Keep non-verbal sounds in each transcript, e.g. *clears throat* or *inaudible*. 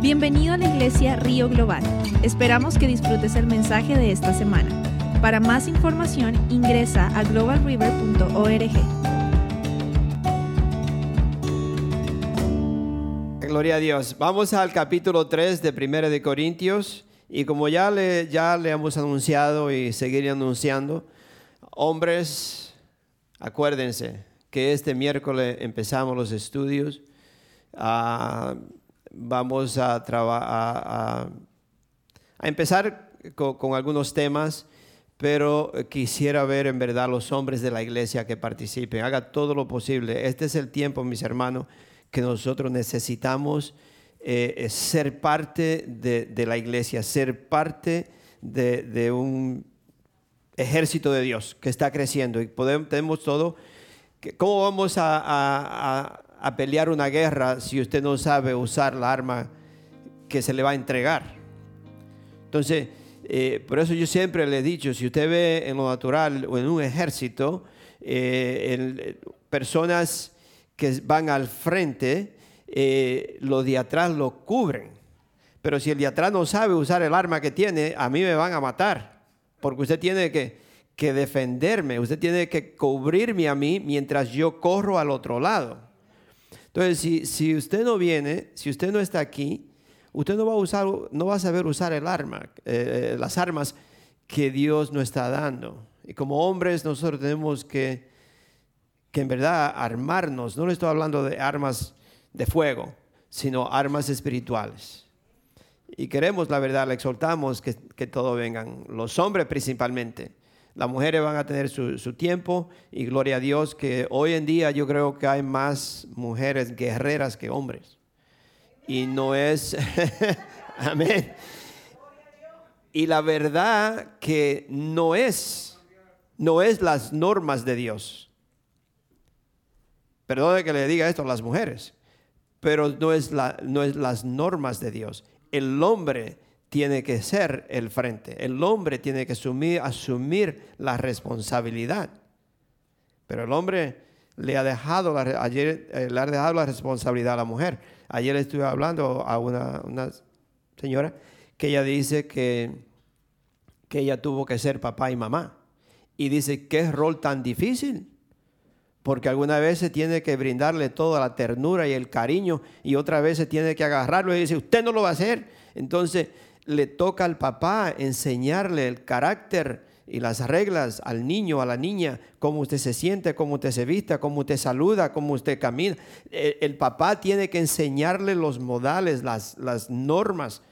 Bienvenido a la iglesia Río Global. Esperamos que disfrutes el mensaje de esta semana. Para más información ingresa a globalriver.org. Gloria a Dios. Vamos al capítulo 3 de Primera de Corintios y como ya le, ya le hemos anunciado y seguiré anunciando, hombres, acuérdense que este miércoles empezamos los estudios. Ah, vamos a, a, a, empezar con, algunos temas, pero quisiera ver en verdad los hombres de la iglesia que participen. Haga todo lo posible. Este es el tiempo, mis hermanos, que nosotros necesitamos eh, ser parte de, la iglesia, ser parte de, un ejército de Dios que está creciendo y podemos, tenemos todo. ¿Cómo vamos a pelear una guerra si usted no sabe usar la arma que se le va a entregar. Entonces, eh, por eso yo siempre le he dicho, si usted ve en lo natural o en un ejército, eh, personas que van al frente, eh, los de atrás lo cubren. Pero si el de atrás no sabe usar el arma que tiene, a mí me van a matar. Porque usted tiene que, que defenderme, usted tiene que cubrirme a mí mientras yo corro al otro lado. Entonces, si, usted no viene, si usted no está aquí, usted no va a usar, no va a saber usar el arma, eh, eh, las armas que Dios nos está dando. Y como hombres nosotros tenemos que, que en verdad armarnos. No le estoy hablando de armas de fuego, sino armas espirituales. Y queremos, la verdad, le exhortamos que, que todo vengan, los hombres principalmente las mujeres van a tener su, tiempo y gloria a Dios que hoy en día yo creo que hay más mujeres guerreras que hombres. Y no es, *laughs* amén. Y la verdad que no es, no es las normas de Dios. Perdone que le diga esto a las mujeres, pero no es, la, no es las normas de Dios. El hombre tiene que ser el frente. El hombre tiene que asumir, la responsabilidad. Pero el hombre le ha dejado la, ayer, eh, le ha dejado la responsabilidad a la mujer. Ayer estuve hablando a una, una señora que ella dice que, que ella tuvo que ser papá y mamá. Y dice, qué rol tan difícil. Porque alguna vez se tiene que brindarle toda la ternura y el cariño y otra vez se tiene que agarrarlo y dice, usted no lo va a hacer. Entonces, le toca al papá enseñarle el carácter y las reglas al niño, a la niña, cómo usted se siente, cómo usted se vista, cómo usted saluda, cómo usted camina. El, papá tiene que enseñarle los modales, las, las normas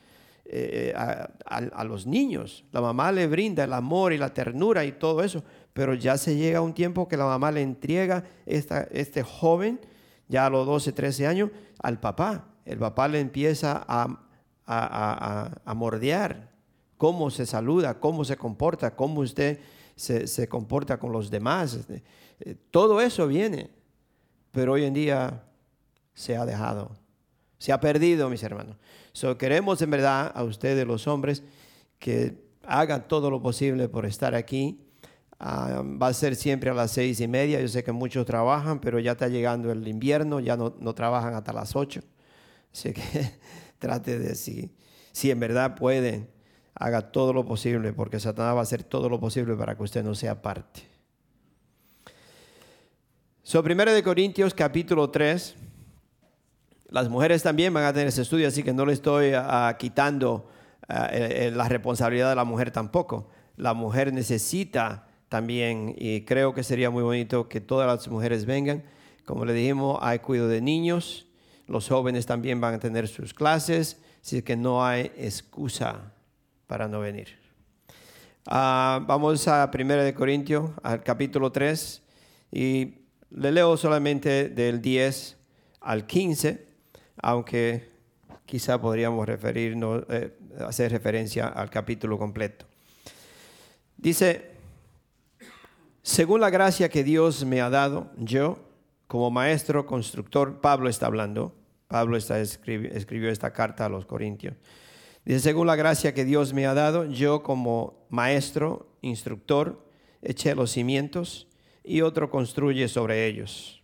eh, a, los niños. La mamá le brinda el amor y la ternura y todo eso, pero ya se llega un tiempo que la mamá le entrega esta, este joven, ya a los 12, 13 años, al papá. El papá le empieza a a, mordear, cómo se saluda, cómo se comporta, cómo usted se, comporta con los demás. Este, eh, todo eso viene, pero hoy en día se ha dejado, se ha perdido, mis hermanos. So, queremos en verdad a ustedes, los hombres, que hagan todo lo posible por estar aquí. Ah, va a ser siempre a las seis y media. Yo sé que muchos trabajan, pero ya está llegando el invierno, ya no, no trabajan hasta las ocho. Así que *laughs* trate de si, si en verdad puede, haga todo lo posible, porque Satanás va a hacer todo lo posible para que usted no sea parte. So, primero de Corintios capítulo 3. Las mujeres también van a tener ese estudio, así que no le estoy ah, quitando ah, la responsabilidad de la mujer tampoco. La mujer necesita también, y creo que sería muy bonito que todas las mujeres vengan. Como le dijimos, hay cuidado de niños, los jóvenes también van a tener sus clases, así que no hay excusa para no venir. Ah, vamos a 1 de Corintios, al capítulo 3, y le leo solamente del 10 al 15, aunque quizá podríamos referirnos, eh, hacer referencia al capítulo completo. Dice, según la gracia que Dios me ha dado, yo, como maestro constructor, Pablo está hablando, Pablo está, escribió, esta carta a los Corintios. Dice, según la gracia que Dios me ha dado, yo como maestro, instructor, eché los cimientos y otro construye sobre ellos.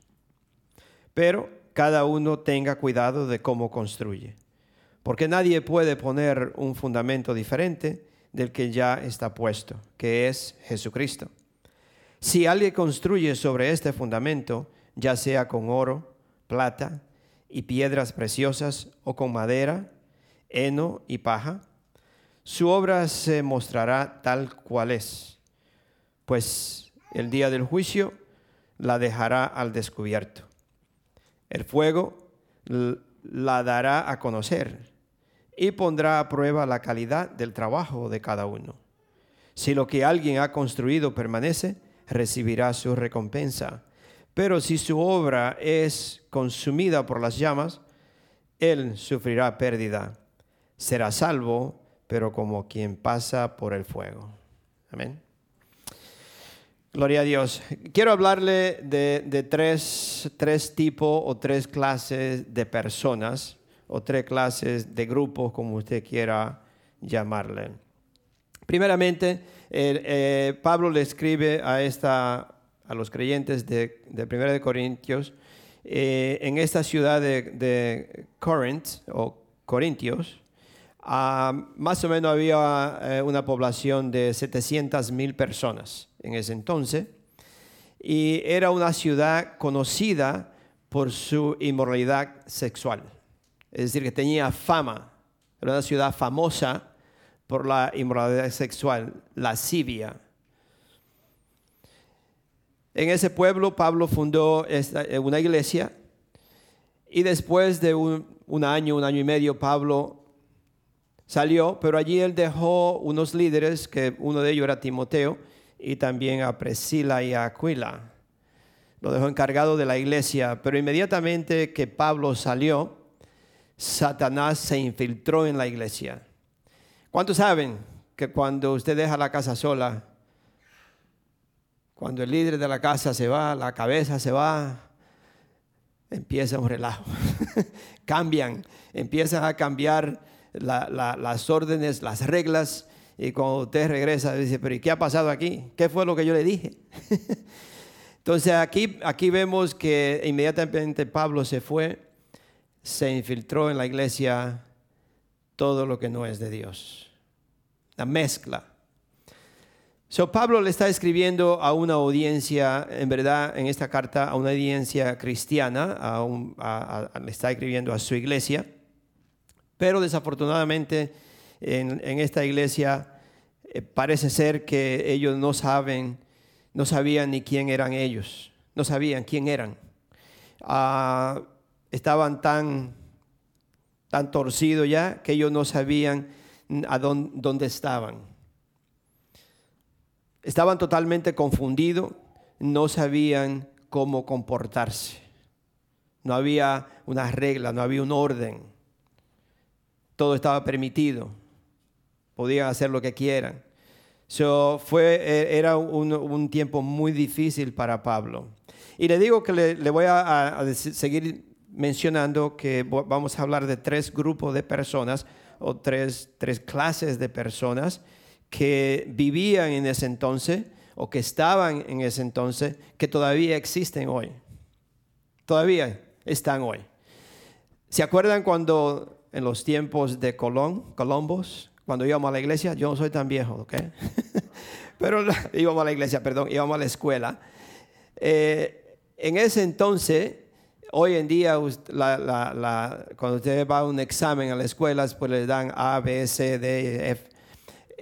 Pero cada uno tenga cuidado de cómo construye, porque nadie puede poner un fundamento diferente del que ya está puesto, que es Jesucristo. Si alguien construye sobre este fundamento, ya sea con oro, plata y piedras preciosas o con madera, heno y paja, su obra se mostrará tal cual es, pues el día del juicio la dejará al descubierto. El fuego la dará a conocer y pondrá a prueba la calidad del trabajo de cada uno. Si lo que alguien ha construido permanece, recibirá su recompensa. Pero si su obra es consumida por las llamas, él sufrirá pérdida. Será salvo, pero como quien pasa por el fuego. Amén. Gloria a Dios. Quiero hablarle de, tres, tres tipos o tres clases de personas o tres clases de grupos, como usted quiera llamarle. Primeramente, eh, Pablo le escribe a, esta, a los creyentes de, de 1 de Corintios eh, en esta ciudad de, Corinth o Corintios. más o menos había eh, una población de 700 mil personas en ese entonces y era una ciudad conocida por su inmoralidad sexual. Es decir, que tenía fama, era una ciudad famosa por la inmoralidad sexual, lascivia. En ese pueblo Pablo fundó eh, una iglesia y después de un, año, un año y medio, Pablo salió, pero allí él dejó unos líderes, que uno de ellos era Timoteo, y también a Priscila y a Aquila. Lo dejó encargado de la iglesia, pero inmediatamente que Pablo salió, Satanás se infiltró en la iglesia ¿Cuántos saben que cuando usted deja la casa sola, cuando el líder de la casa se va, la cabeza se va, empieza un relajo. *laughs* Cambian, empiezan a cambiar las órdenes, las reglas, y cuando usted regresa, dice, pero ¿y qué ha pasado aquí? ¿Qué fue lo que yo le dije? *laughs* Entonces aquí, aquí vemos que inmediatamente Pablo se fue, se infiltró en la iglesia todo lo que no es de Dios. La mezcla. So, Pablo le está escribiendo a una audiencia, en verdad, en esta carta, a una audiencia cristiana, le está escribiendo a su iglesia, pero desafortunadamente en, esta iglesia eh, parece ser que ellos no saben, no sabían ni quién eran ellos, no sabían quién eran. Ah, estaban tan tan torcido ya que ellos no sabían a dónde, estaban. Estaban totalmente confundidos, no sabían cómo comportarse. No había una regla, no había un orden. Todo estaba permitido. Podían hacer lo que quieran. So, fue, e, era un, tiempo muy difícil para Pablo. Y le digo que le, voy a, a seguir mencionando que vamos a hablar de tres grupos de personas o tres, tres clases de personas que vivían en ese entonces o que estaban en ese entonces, que todavía existen hoy. Todavía están hoy. ¿Se acuerdan cuando en los tiempos de Colón, Colombos, cuando íbamos a la iglesia? Yo no soy tan viejo, ¿ok? *laughs* Pero íbamos a la iglesia, perdón, íbamos a la escuela. Eh, en ese entonces Hoy en día, cuando usted va a un examen a la escuela, pues le dan A, B, C, D, F.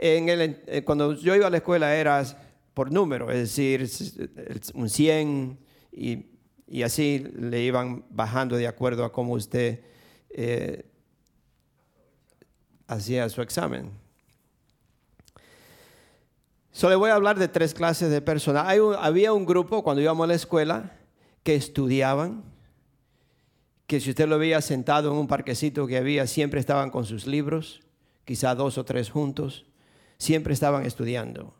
Eh, cuando yo iba a la escuela era por número, es decir, un 100 y, así le iban bajando de acuerdo a cómo usted eh, hacía su examen. Solo voy a hablar de tres clases de personas. había un grupo cuando íbamos a la escuela que estudiaban, que si usted lo veía sentado en un parquecito que había, siempre estaban con sus libros, quizá dos o tres juntos, siempre estaban estudiando,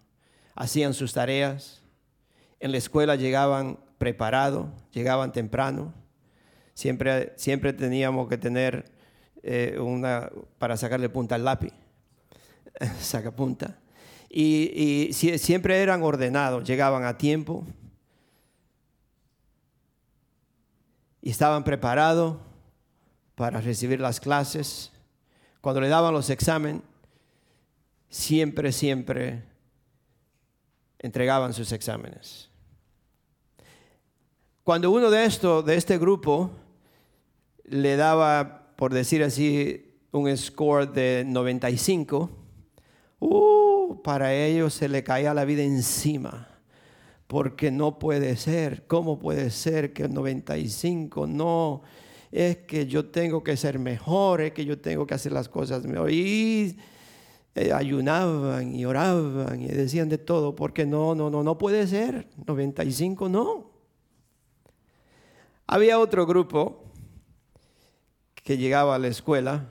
hacían sus tareas, en la escuela llegaban preparados, llegaban temprano, siempre, siempre teníamos que tener eh, una para sacarle punta al lápiz, *laughs* saca punta, y, y siempre eran ordenados, llegaban a tiempo, y estaban preparados para recibir las clases. cuando le daban los exámenes, siempre, siempre entregaban sus exámenes. Cuando uno de estos, de este grupo, le daba, por decir así, un score de 95, uh, para ellos se le caía la vida encima. Porque no puede ser, ¿cómo puede ser que el 95 no? Es que yo tengo que ser mejor, es que yo tengo que hacer las cosas mejor. Y eh, ayunaban y oraban y decían de todo, porque no, no, no, no puede ser. 95 no. Había otro grupo que llegaba a la escuela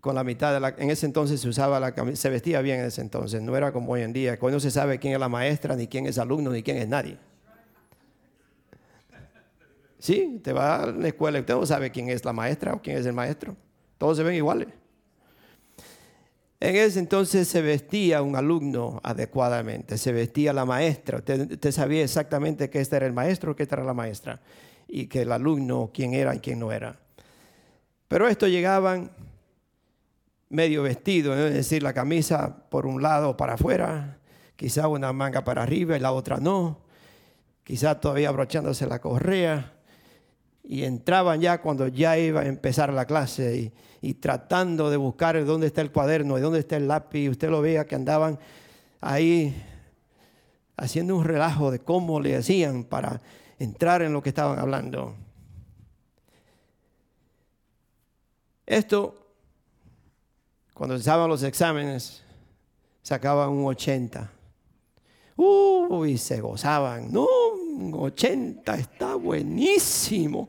con la mitad de la... En ese entonces se usaba la camisa, se vestía bien en ese entonces, no era como hoy en día, cuando se sabe quién es la maestra, ni quién es alumno, ni quién es nadie. Sí, te va a la escuela y usted no sabe quién es la maestra o quién es el maestro. Todos se ven iguales. En ese entonces se vestía un alumno adecuadamente, se vestía la maestra. Usted, sabía exactamente que este era el maestro, que esta era la maestra, y que el alumno, quién era y quién no era. Pero estos llegaban medio vestidos, es decir, la camisa por un lado para afuera, quizá una manga para arriba y la otra no, quizá todavía abrochándose la correa, y entraban ya cuando ya iba a empezar la clase y, tratando de buscar dónde está el cuaderno y dónde está el lápiz, usted lo veía que andaban ahí haciendo un relajo de cómo le hacían para entrar en lo que estaban hablando. Esto, cuando se los exámenes, sacaban un 80. Uy, se gozaban. No, 80 está buenísimo.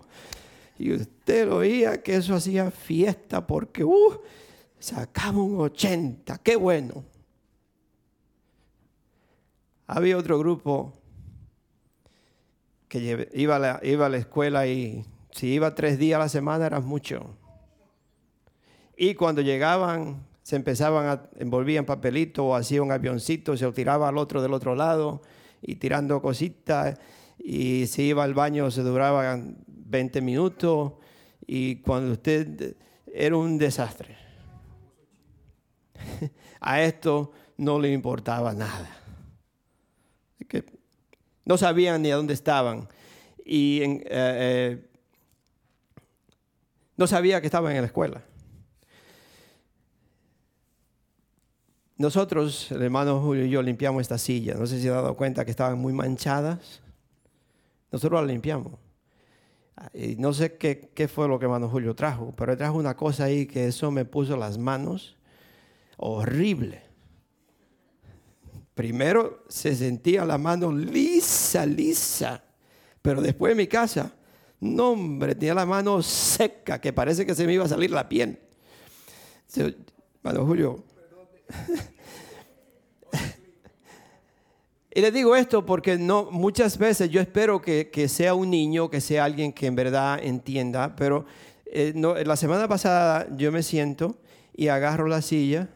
Y usted lo oía que eso hacía fiesta porque, uh, sacaba un 80. Qué bueno. Había otro grupo que iba iba a la escuela y si iba tres días a la semana era mucho. Y cuando llegaban, se empezaban a envolvían papelito o hacía un avioncito, se lo tiraba al otro del otro lado y tirando cositas. Y si iba al baño se duraba 20 minutos. Y cuando usted era un desastre. *laughs* A esto no le importaba nada. Que no sabían ni a dónde estaban. Y eh, eh, no sabía que estaban en la escuela. Nosotros, el hermano Julio y yo, limpiamos esta silla. No sé si se han dado cuenta que estaban muy manchadas. Nosotros las limpiamos. Y no sé qué, qué fue lo que hermano Julio trajo, pero él trajo una cosa ahí que eso me puso las manos horrible. Primero se sentía la mano lisa, lisa, pero después en mi casa, no hombre, tenía la mano seca, que parece que se me iba a salir la piel. Hermano Julio, *laughs* y le digo esto porque no, muchas veces yo espero que, sea un niño, que sea alguien que en verdad entienda, pero eh, la semana pasada yo me siento y agarro la silla,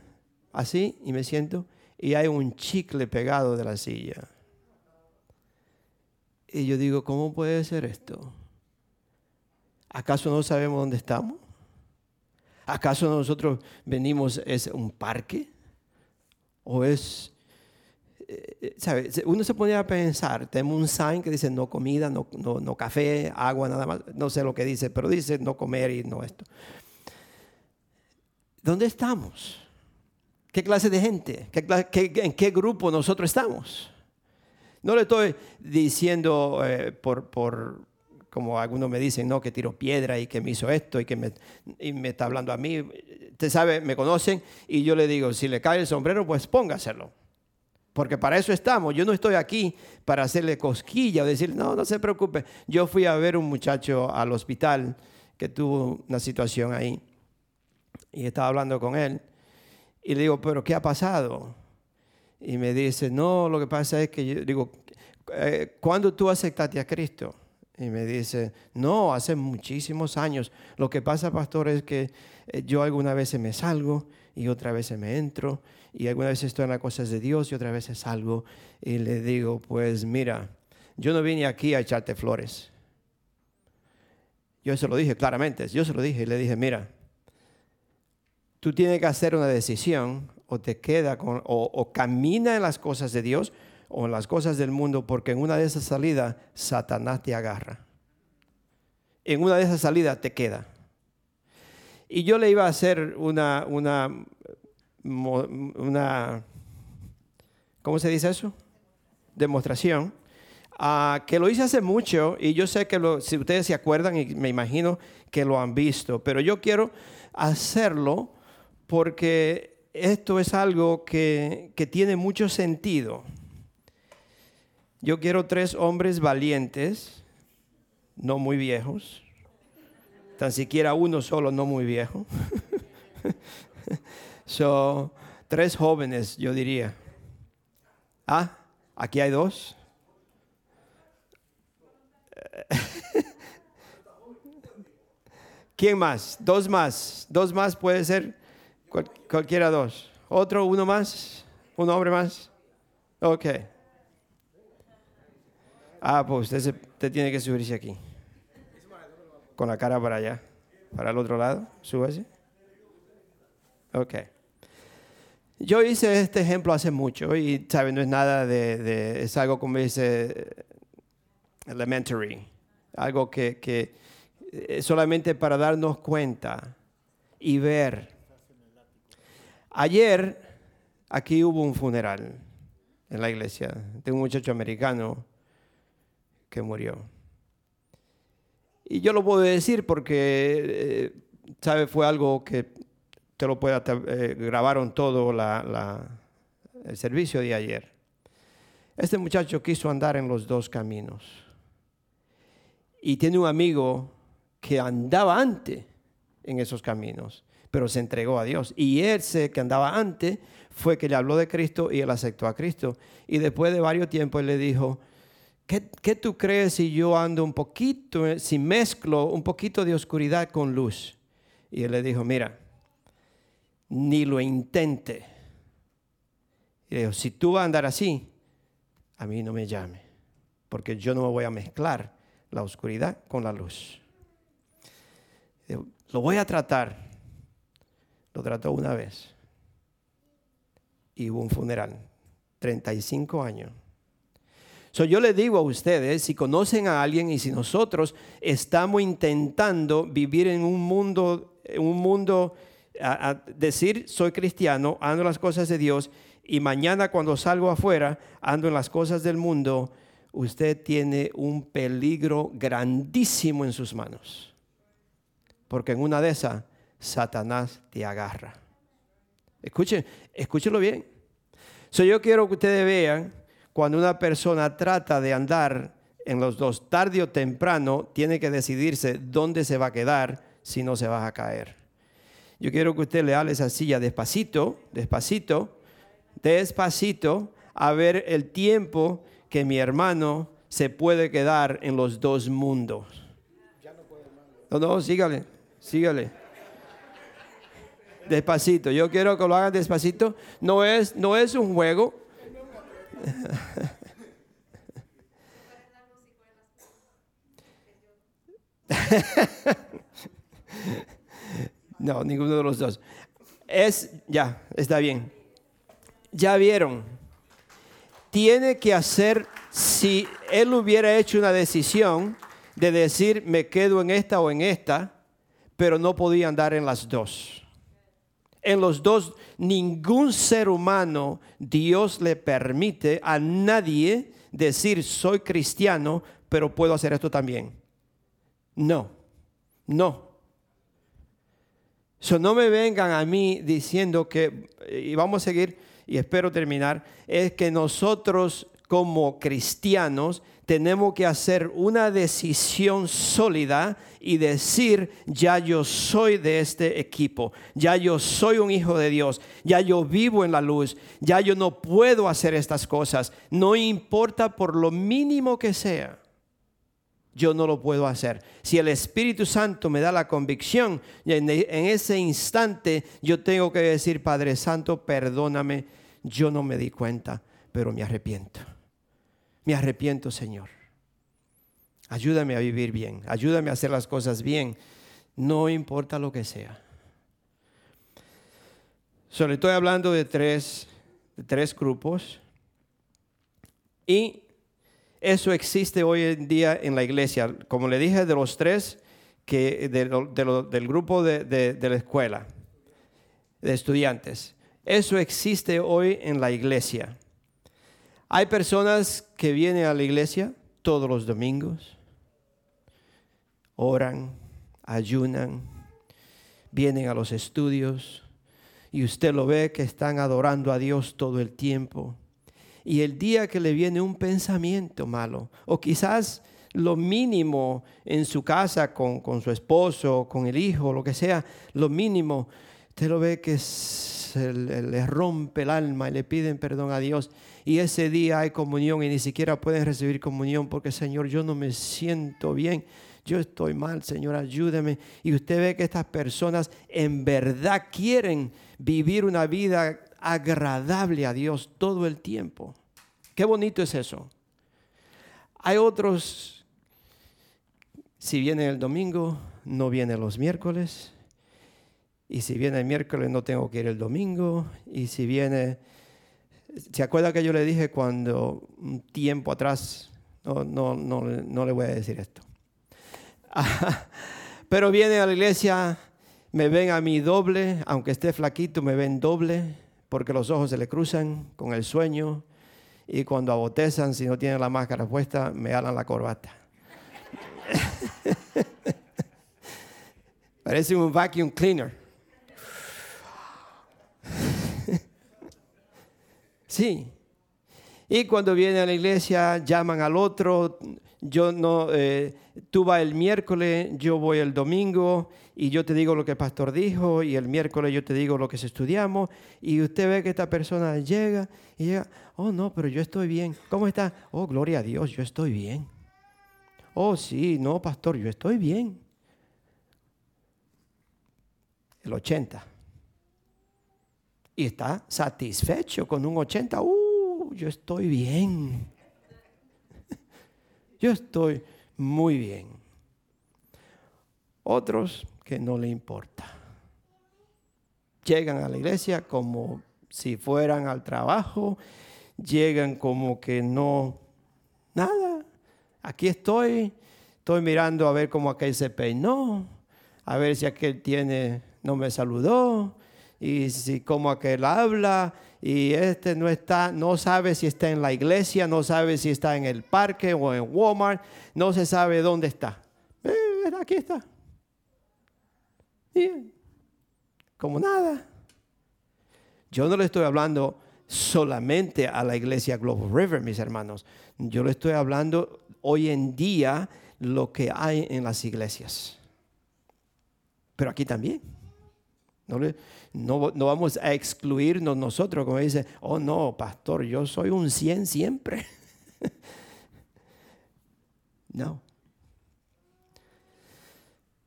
así, y me siento, y hay un chicle pegado de la silla. Y yo digo, ¿cómo puede ser esto? ¿Acaso no sabemos dónde estamos? ¿Acaso nosotros venimos, es un parque? o es, eh, ¿sabe? Uno se pone a pensar, tenemos un sign que dice no comida, no, no, café, agua, nada más, no sé lo que dice, pero dice no comer y no esto. ¿Dónde estamos? ¿Qué clase de gente? ¿En qué grupo nosotros estamos? No le estoy diciendo eh, por, por, como algunos me dicen, no, que tiro piedra y que me hizo esto y que me, me está hablando a mí. Usted sabe, me conocen y yo le digo, si le cae el sombrero, pues póngaselo. Porque para eso estamos. Yo no estoy aquí para hacerle cosquilla o decir, no, no se preocupe. Yo fui a ver un muchacho al hospital que tuvo una situación ahí y estaba hablando con él. Y le digo, pero ¿qué ha pasado? Y me dice, no, lo que pasa es que yo digo, eh, ¿cuándo tú aceptaste a Cristo? Y me dice, no, hace muchísimos años. Lo que pasa, pastor, es que eh, yo algunas veces me salgo y otra vez me entro y algunas veces estoy en las cosas de Dios y otras veces salgo y le digo, pues mira, yo no vine aquí a echarte flores. Yo se lo dije claramente, yo se lo dije y le dije, mira, tú tienes que hacer una decisión o te queda con, o, camina en las cosas de Dios o en las cosas del mundo, porque en una de esas salidas Satanás te agarra. En una de esas salidas te queda. Y yo le iba a hacer una, una, ¿cómo se dice eso? Demostración. Que lo hice hace mucho y yo sé que si ustedes se acuerdan y me imagino que lo han visto, pero yo quiero hacerlo porque esto es algo que, que tiene mucho sentido. Yo quiero tres hombres valientes, no muy viejos, tan siquiera uno solo, no muy viejo. *laughs* so, tres jóvenes, yo diría. Ah, aquí hay dos. *laughs* ¿Quién más? Dos más. Dos más puede ser cualquiera dos. Otro, uno más. Un hombre más. Ok. Ah, pues usted, usted tiene que subirse aquí. Con la cara para allá. Para el otro lado. Súbase. Ok. Yo hice este ejemplo hace mucho y, ¿saben? No es nada de, es algo como dice elementary, algo que, que es solamente para darnos cuenta y ver. Ayer aquí hubo un funeral en la iglesia de un muchacho americano que murió. Y yo lo puedo decir porque, eh, ¿sabe? Fue algo que te lo puede, eh, grabaron todo el servicio de ayer. Este muchacho quiso andar en los dos caminos. Y tiene un amigo que andaba antes en esos caminos, pero se entregó a Dios. Y ese que andaba antes fue que le habló de Cristo y él aceptó a Cristo. Y después de varios tiempos él le dijo, ¿qué, tú crees si yo ando un poquito, eh, si mezclo un poquito de oscuridad con luz? Y él le dijo, mira, ni lo intente. Y le dijo, si tú vas a andar así, a mí no me llame, porque yo no me voy a mezclar la oscuridad con la luz. lo voy a tratar. Lo trató una vez. Y hubo un funeral. 35 años. So, yo le digo a ustedes, si conocen a alguien y si nosotros estamos intentando vivir en un mundo, un mundo decir soy cristiano, ando en las cosas de Dios y mañana cuando salgo afuera ando en las cosas del mundo, usted tiene un peligro grandísimo en sus manos. Porque en una de esas, Satanás te agarra. Escuchen, escúchenlo bien. So, yo quiero que ustedes vean cuando una persona trata de andar en los dos, tarde o temprano, tiene que decidirse dónde se va a quedar si no se va a caer. Yo quiero que usted le hable esa silla despacito, despacito, despacito, a ver el tiempo que mi hermano se puede quedar en los dos mundos. No, no, sígale, sígale. Despacito, yo quiero que lo hagan despacito. No es, no es un juego. *laughs* No, ninguno de los dos. Es, ya, está bien. Ya vieron. Tiene que hacer, si él hubiera hecho una decisión de decir, me quedo en esta o en esta, pero no podía andar en las dos. En los dos, ningún ser humano, Dios le permite a nadie decir, soy cristiano, pero puedo hacer esto también. No, no. So, no me vengan a mí diciendo que, y vamos a seguir, y espero terminar, es que nosotros como cristianos tenemos que hacer una decisión sólida y decir, ya yo soy de este equipo, ya yo soy un hijo de Dios, ya yo vivo en la luz, ya yo no puedo hacer estas cosas, no importa por lo mínimo que sea yo no lo puedo hacer. Si el Espíritu Santo me da la convicción, en, ese instante yo tengo que decir, Padre Santo, perdóname, yo no me di cuenta, pero me arrepiento. Me arrepiento, Señor. Ayúdame a vivir bien, ayúdame a hacer las cosas bien, no importa lo que sea. Solo estoy hablando de tres, de tres grupos. Y eso existe hoy en día en la iglesia. Como le dije, de los tres, que del grupo de, de la escuela, de estudiantes. Eso existe hoy en la iglesia. Hay personas que vienen a la iglesia todos los domingos, oran, ayunan, vienen a los estudios y usted lo ve que están adorando a Dios todo el tiempo. Y el día que le viene un pensamiento malo, o quizás lo mínimo en su casa con, su esposo, con el hijo, lo que sea, lo mínimo, usted lo ve que le rompe el alma y le piden perdón a Dios. Y ese día hay comunión y ni siquiera pueden recibir comunión porque Señor, yo no me siento bien yo estoy mal, Señor, ayúdeme. Y usted ve que estas personas en verdad quieren vivir una vida agradable a Dios todo el tiempo. Qué bonito es eso. Hay otros, si viene el domingo, no viene los miércoles. Y si viene el miércoles, no tengo que ir el domingo. Y si viene, ¿se acuerda que yo le dije cuando un tiempo atrás, no, no, no, no le voy a decir esto. *laughs* Pero viene a la iglesia, me ven a mí doble, aunque esté flaquito, me ven doble, porque los ojos se le cruzan con el sueño. Y cuando abotezan, si no tienen la máscara puesta, me alan la corbata. *laughs* Parece un vacuum cleaner. Sí. Y cuando viene a la iglesia, llaman al otro, yo no, eh, tú vas el miércoles, yo voy el domingo y yo te digo lo que el pastor dijo y el miércoles yo te digo lo que estudiamos y usted ve que esta persona llega y llega, oh no, pero yo estoy bien. ¿Cómo está? Oh, gloria a Dios, yo estoy bien. Oh, sí, no, pastor, yo estoy bien. El 80. Y está satisfecho con un 80. Uh, yo estoy bien. *laughs* Yo estoy muy bien. Otros que no le importa. Llegan a la iglesia como si fueran al trabajo, llegan como que no, nada, aquí estoy, estoy mirando a ver cómo aquel se peinó, a ver si aquel tiene, no me saludó, y si como aquel habla, y este no está, no sabe si está en la iglesia, no sabe si está en el parque o en Walmart, no se sabe dónde está. Eh, aquí está. Y, como nada. Yo no le estoy hablando solamente a la iglesia Global River, mis hermanos. Yo le estoy hablando hoy en día lo que hay en las iglesias. Pero aquí también. No, no, vamos a excluirnos nosotros, como dice, oh no, pastor, yo soy un 100 siempre. *laughs* no.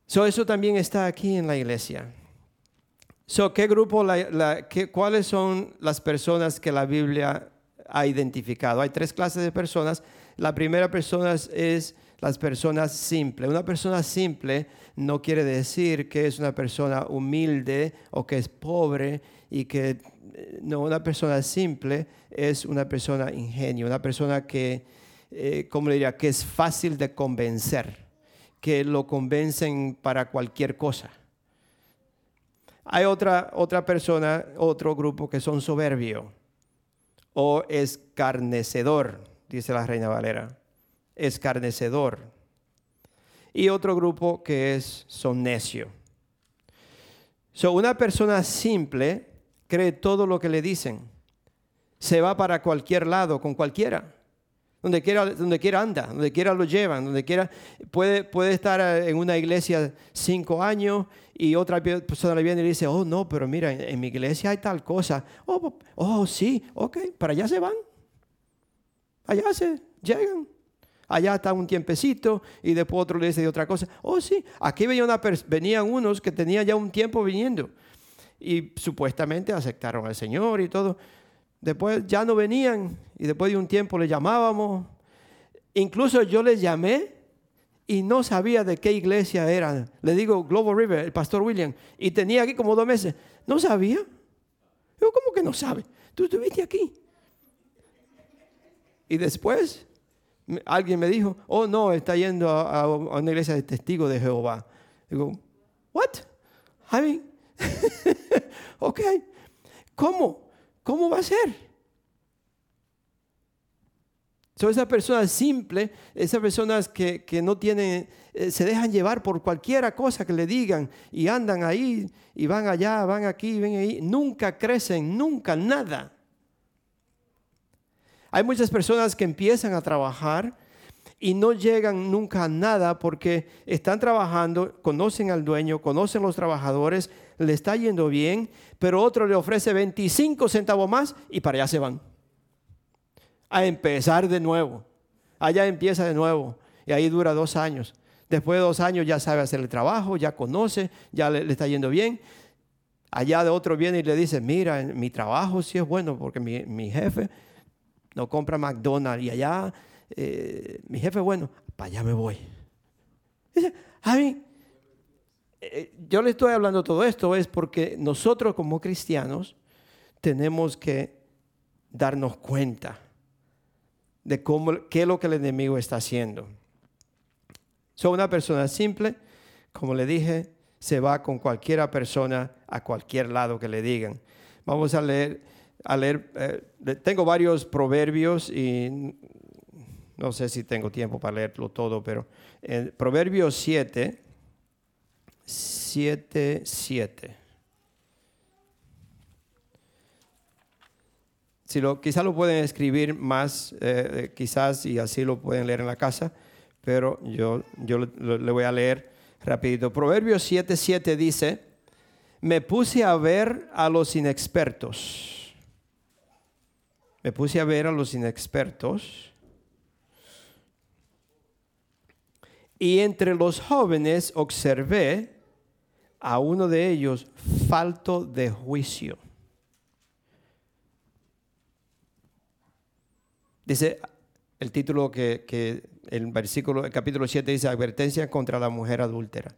So, eso también está aquí en la iglesia. So, ¿qué grupo, ¿Cuáles son las personas que la Biblia ha identificado? Hay tres clases de personas. La primera persona es las personas simples. Una persona simple no quiere decir que es una persona humilde o que es pobre y que eh, no, una persona simple es una persona ingenua, una persona que, eh, ¿cómo le diría? Que es fácil de convencer, que lo convencen para cualquier cosa. Hay otra, otra persona, otro grupo que son soberbio o escarnecedor, dice la Reina Valera escarnecedor. Y otro grupo que es son necio. So, una persona simple cree todo lo que le dicen. Se va para cualquier lado con cualquiera. Donde quiera, donde quiera anda, donde quiera lo llevan, donde quiera. Puede, puede estar en una iglesia cinco años y otra persona le viene y le dice, oh no, pero mira, en, mi iglesia hay tal cosa. Oh, oh, sí, ok, para allá se van. Allá se llegan allá está un tiempecito y después otro le dice de otra cosa. Oh, sí, aquí venía venían unos que tenían ya un tiempo viniendo y supuestamente aceptaron al Señor y todo. Después ya no venían y después de un tiempo le llamábamos. Incluso yo les llamé y no sabía de qué iglesia eran. Le digo Global River, el pastor William, y tenía aquí como dos meses. No sabía. Yo, ¿cómo que no sabe? Tú estuviste aquí. Y después alguien me dijo, oh no, está yendo a, una iglesia de testigos de Jehová. Digo, what? I mean, *laughs* ok, ¿cómo? ¿Cómo va a ser? Son esas personas simples, esas personas que, no tienen, eh, se dejan llevar por cualquier cosa que le digan y andan ahí y van allá, van aquí, ven ahí, nunca crecen, nunca nada. Hay muchas personas que empiezan a trabajar y no llegan nunca a nada porque están trabajando, conocen al dueño, conocen los trabajadores, le está yendo bien, pero otro le ofrece 25 centavos más y para allá se van a empezar de nuevo. Allá empieza de nuevo y ahí dura dos años. Después de dos años ya sabe hacer el trabajo, ya conoce, ya le, está yendo bien. Allá de otro viene y le dice, mira, mi trabajo sí es bueno porque mi, jefe no compra McDonald's y allá eh, mi jefe bueno, para allá me voy. A mí, eh, yo le estoy hablando todo esto es porque nosotros como cristianos tenemos que darnos cuenta de cómo, qué es lo que el enemigo está haciendo. Soy una persona simple, como le dije, se va con cualquiera persona a cualquier lado que le digan. Vamos a leer, a leer eh, tengo varios proverbios y no sé si tengo tiempo para leerlo todo, pero en Proverbios 7, 7, 7. Si lo, quizás lo pueden escribir más, eh, eh, quizás, y así lo pueden leer en la casa, pero yo, yo le voy a leer rapidito. Proverbios 7:7 dice, me puse a ver a los inexpertos. Me puse a ver a los inexpertos. Y entre los jóvenes observé a uno de ellos falto de juicio. Dice el título que, el versículo, el capítulo 7 dice advertencia contra la mujer adúltera.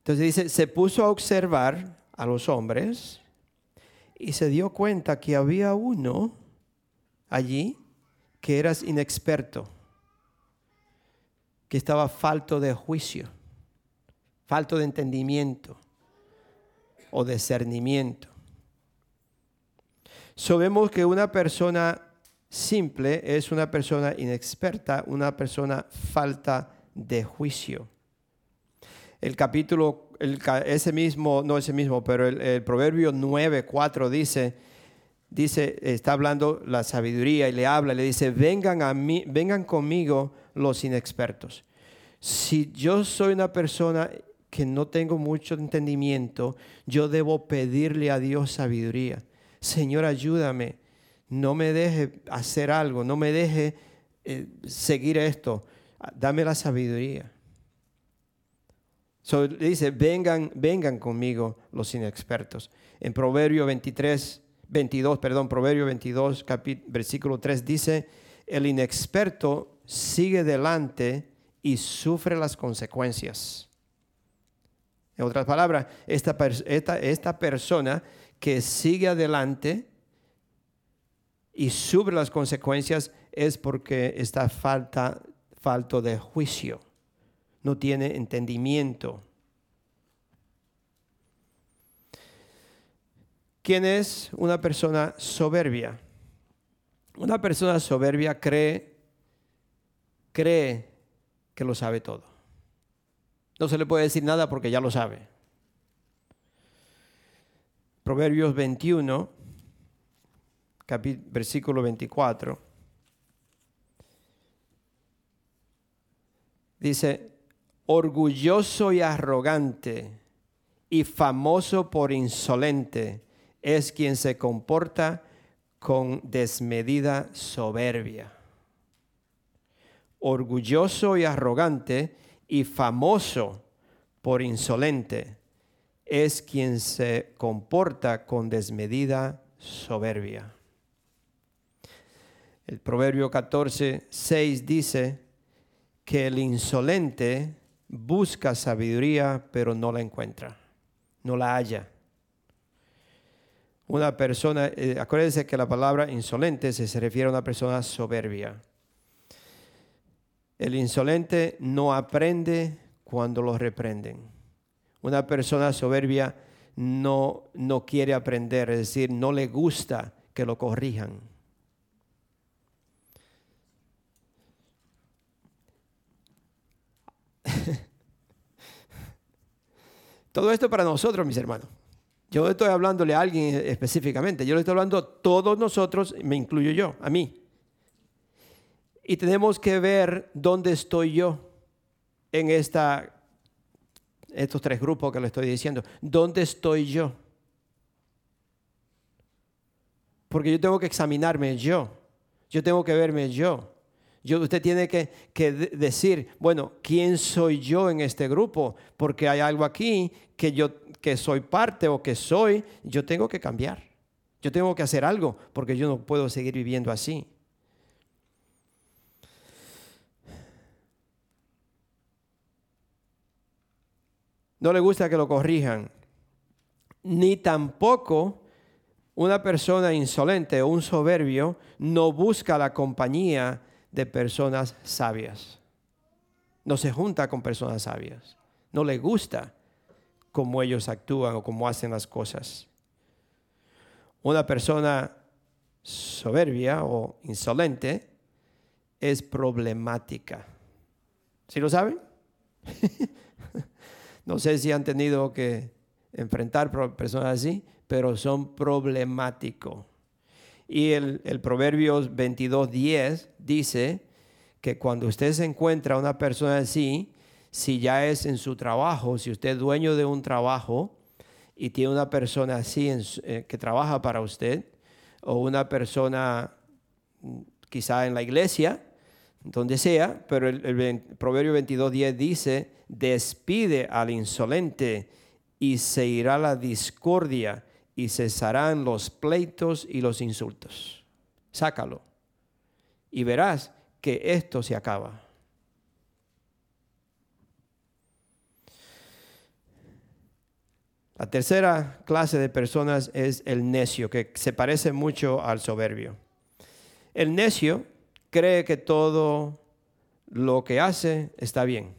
Entonces dice, se puso a observar a los hombres y se dio cuenta que había uno allí que era inexperto, que estaba falto de juicio, falto de entendimiento o discernimiento. Sabemos que una persona simple es una persona inexperta, una persona falta de juicio. El capítulo, ese mismo, no ese mismo, pero el, proverbio 9, 4 dice, dice, está hablando la sabiduría y le habla, le dice, vengan a mí, vengan conmigo los inexpertos. Si yo soy una persona que no tengo mucho entendimiento, yo debo pedirle a Dios sabiduría. Señor, ayúdame no me deje hacer algo, no me deje eh, seguir esto, dame la sabiduría. So, dice, vengan, vengan conmigo los inexpertos. En Proverbio 23, 22, perdón, Proverbio 22, versículo 3 dice, el inexperto sigue delante y sufre las consecuencias. En otras palabras, esta, esta, esta persona que sigue adelante y sufre las consecuencias es porque está falta, falto de juicio, no tiene entendimiento. ¿Quién es una persona soberbia? Una persona soberbia cree, cree que lo sabe todo. No se le puede decir nada porque ya lo sabe. Proverbios 21, versículo 24. Dice, orgulloso y arrogante y famoso por insolente es quien se comporta con desmedida soberbia. Orgulloso y arrogante y famoso por insolente es quien se comporta con desmedida soberbia. El Proverbio 14, 6 dice que el insolente busca sabiduría, pero no la encuentra, no la halla. Una persona, eh, acuérdense que la palabra insolente se, se refiere a una persona soberbia. El insolente no aprende cuando lo reprenden. Una persona soberbia no, no quiere aprender, es decir, no le gusta que lo corrijan. *laughs* Todo esto para nosotros, mis hermanos. Yo no estoy hablándole a alguien específicamente, yo le estoy hablando a todos nosotros, me incluyo yo, a mí. Y tenemos que ver dónde estoy yo en esta, estos tres grupos que le estoy diciendo. ¿Dónde estoy yo? Porque yo tengo que examinarme yo. Yo tengo que verme yo. Usted tiene que, que decir, bueno, ¿quién soy yo en este grupo? Porque hay algo aquí que yo que soy parte o que soy, yo tengo que cambiar. Yo tengo que hacer algo porque yo no puedo seguir viviendo así. No le gusta que lo corrijan, ni tampoco una persona insolente o un soberbio no busca la compañía de personas sabias. No se junta con personas sabias. No le gusta cómo ellos actúan o cómo hacen las cosas. Una persona soberbia o insolente es problemática. ¿Sí lo saben? *laughs* no sé si han tenido que enfrentar personas así, pero son problemáticos. Y el, el Proverbios 22.10 dice que cuando usted se encuentra una persona así, si ya es en su trabajo, si usted es dueño de un trabajo y tiene una persona así eh, que trabaja para usted, o una persona mm, quizá en la iglesia, donde sea, pero el, el Proverbio 22.10 dice, despide al insolente y se irá la discordia y cesarán los pleitos y los insultos. Sácalo y verás que esto se acaba. La tercera clase de personas es el necio, que se parece mucho al soberbio. El necio cree que todo lo que hace está bien.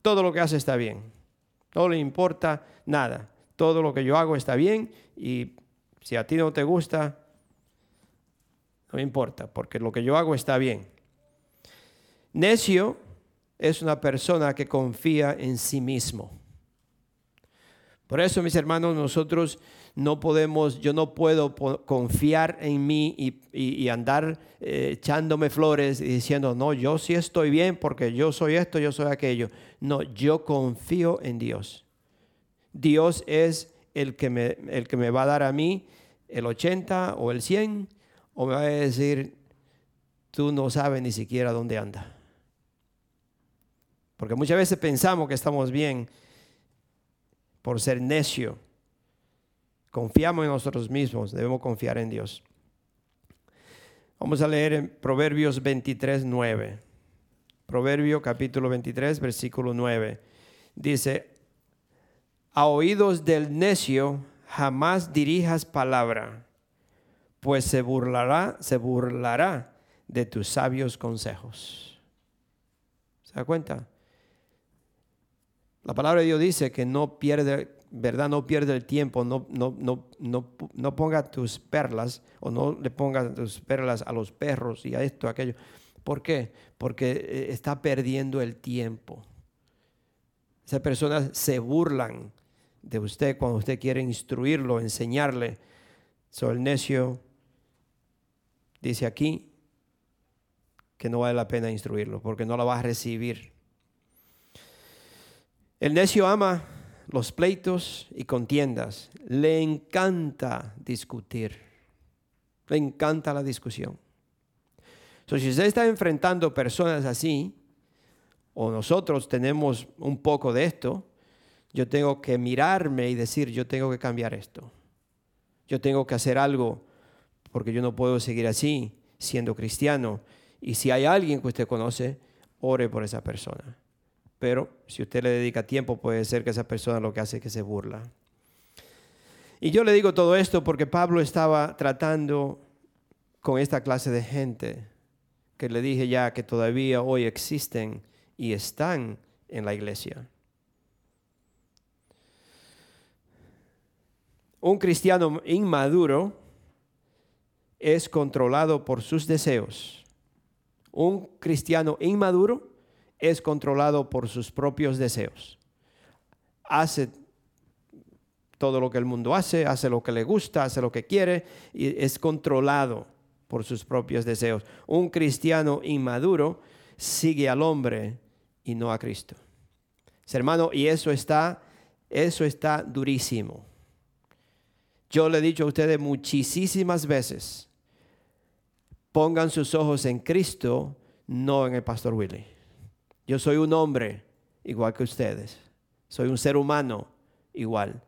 Todo lo que hace está bien. No le importa nada. Todo lo que yo hago está bien y si a ti no te gusta, no importa, porque lo que yo hago está bien. Necio es una persona que confía en sí mismo. Por eso, mis hermanos, nosotros no podemos, yo no puedo confiar en mí y, andar eh, echándome flores y diciendo, no, yo sí estoy bien porque yo soy esto, yo soy aquello. No, yo confío en Dios. Dios es el que me, el que me va a dar a mí el 80 o el 100 o me va a decir, tú no sabes ni siquiera dónde anda. Porque muchas veces pensamos que estamos bien por ser necio. Confiamos en nosotros mismos, debemos confiar en Dios. Vamos a leer en Proverbios 23, 9. Proverbio capítulo 23, versículo 9. Dice, a oídos del necio jamás dirijas palabra, pues se burlará, se burlará de tus sabios consejos. ¿Se da cuenta? La palabra de Dios dice que no pierde, ¿verdad? No pierde el tiempo, no, no, no, no, ponga tus perlas o no le ponga tus perlas a los perros y a esto, a aquello. ¿Por qué? Porque eh, está perdiendo el tiempo. Esas personas se burlan de usted cuando usted quiere instruirlo, enseñarle. sobre el necio dice aquí que no vale la pena instruirlo porque no lo va a recibir. El necio ama los pleitos y contiendas. Le encanta discutir. Le encanta la discusión. So, si usted está enfrentando personas así, o nosotros tenemos un poco de esto, yo tengo que mirarme y decir, yo tengo que cambiar esto. Yo tengo que hacer algo porque yo no puedo seguir así siendo cristiano. Y si hay alguien que usted conoce, ore por esa persona pero si usted le dedica tiempo puede ser que esa persona lo que hace es que se burla. Y yo le digo todo esto porque Pablo estaba tratando con esta clase de gente que le dije ya que todavía hoy existen y están en la iglesia. Un cristiano inmaduro es controlado por sus deseos. Un cristiano inmaduro es controlado por sus propios deseos. Hace todo lo que el mundo hace, hace lo que le gusta, hace lo que quiere y es controlado por sus propios deseos. Un cristiano inmaduro sigue al hombre y no a Cristo. Hermano, y eso está, eso está durísimo. Yo le he dicho a ustedes muchísimas veces, pongan sus ojos en Cristo, no en el pastor Willy. Yo soy un hombre igual que ustedes. Soy un ser humano igual.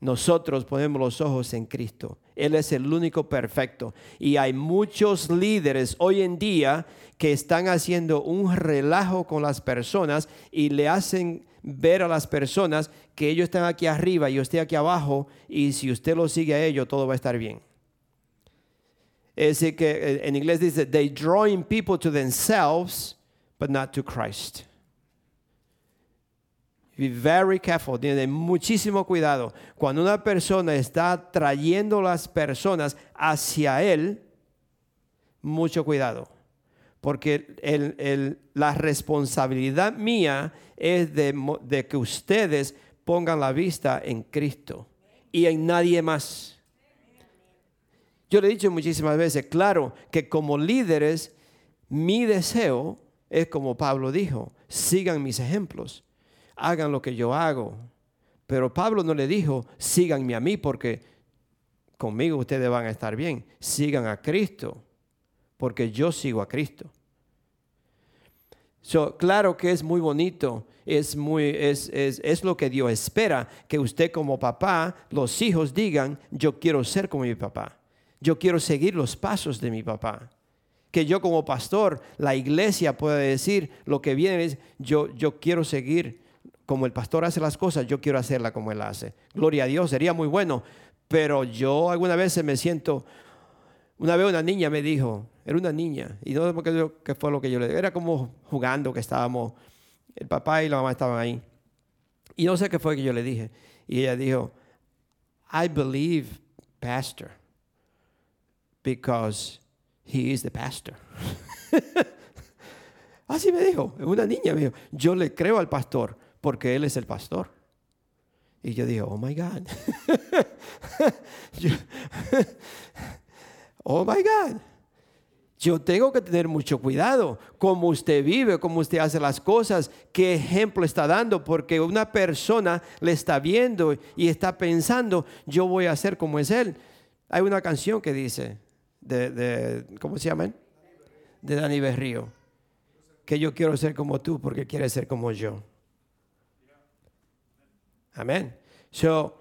Nosotros ponemos los ojos en Cristo. Él es el único perfecto. Y hay muchos líderes hoy en día que están haciendo un relajo con las personas y le hacen ver a las personas que ellos están aquí arriba y yo estoy aquí abajo y si usted lo sigue a ellos todo va a estar bien. Es decir, que eh, en inglés dice, they drawing people to themselves, but not to Christ. Be very careful, tiene muchísimo cuidado. Cuando una persona está trayendo las personas hacia Él, mucho cuidado. Porque la responsabilidad mía es de, de que ustedes pongan la vista en Cristo y en nadie más. Yo le he dicho muchísimas veces, claro, que como líderes, mi deseo es como Pablo dijo, sigan mis ejemplos hagan lo que yo hago. Pero Pablo no le dijo, síganme a mí porque conmigo ustedes van a estar bien. Sigan a Cristo, porque yo sigo a Cristo. claro que es muy bonito, es, muy, es, es, es lo que Dios espera, que usted como papá, los hijos digan, yo quiero ser como mi papá, yo quiero seguir los pasos de mi papá que yo como pastor, la iglesia pueda decir lo que viene es, yo, yo quiero seguir como el pastor hace las cosas, yo quiero hacerla como él hace. Gloria a Dios, sería muy bueno. Pero yo alguna vez me siento, una vez una niña me dijo, era una niña, y no sé qué fue lo que yo le dije, era como jugando que estábamos, el papá y la mamá estaban ahí. Y no sé qué fue que yo le dije. Y ella dijo, I believe pastor because he is the pastor. *laughs* Así me dijo, una niña me dijo, yo le creo al pastor porque Él es el pastor. Y yo digo, oh my God. *laughs* oh my God. Yo tengo que tener mucho cuidado cómo usted vive, cómo usted hace las cosas, qué ejemplo está dando, porque una persona le está viendo y está pensando, yo voy a ser como es él. Hay una canción que dice, de, de ¿cómo se llama? De Dani Berrío, que yo quiero ser como tú porque quieres ser como yo. Amén. So,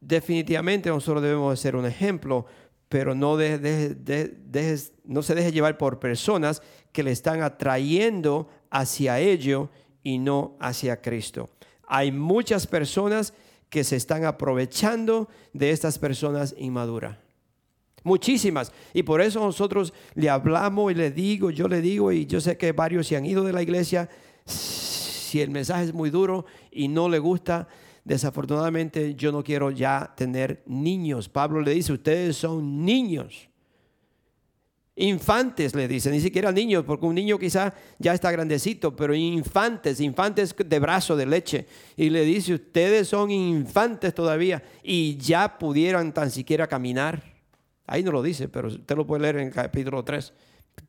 definitivamente nosotros debemos ser un ejemplo, pero no, no se deje llevar por personas que le están atrayendo hacia ello y no hacia Cristo. Hay muchas personas que se están aprovechando de estas personas inmaduras. Muchísimas. Y por eso nosotros le hablamos y le digo, yo le digo, y yo sé que varios se han ido de la iglesia si el mensaje es muy duro y no le gusta, desafortunadamente yo no quiero ya tener niños. Pablo le dice, ustedes son niños. Infantes le dice, ni siquiera niños, porque un niño quizá ya está grandecito, pero infantes, infantes de brazo de leche. Y le dice, ustedes son infantes todavía y ya pudieran tan siquiera caminar. Ahí no lo dice, pero usted lo puede leer en el capítulo 3,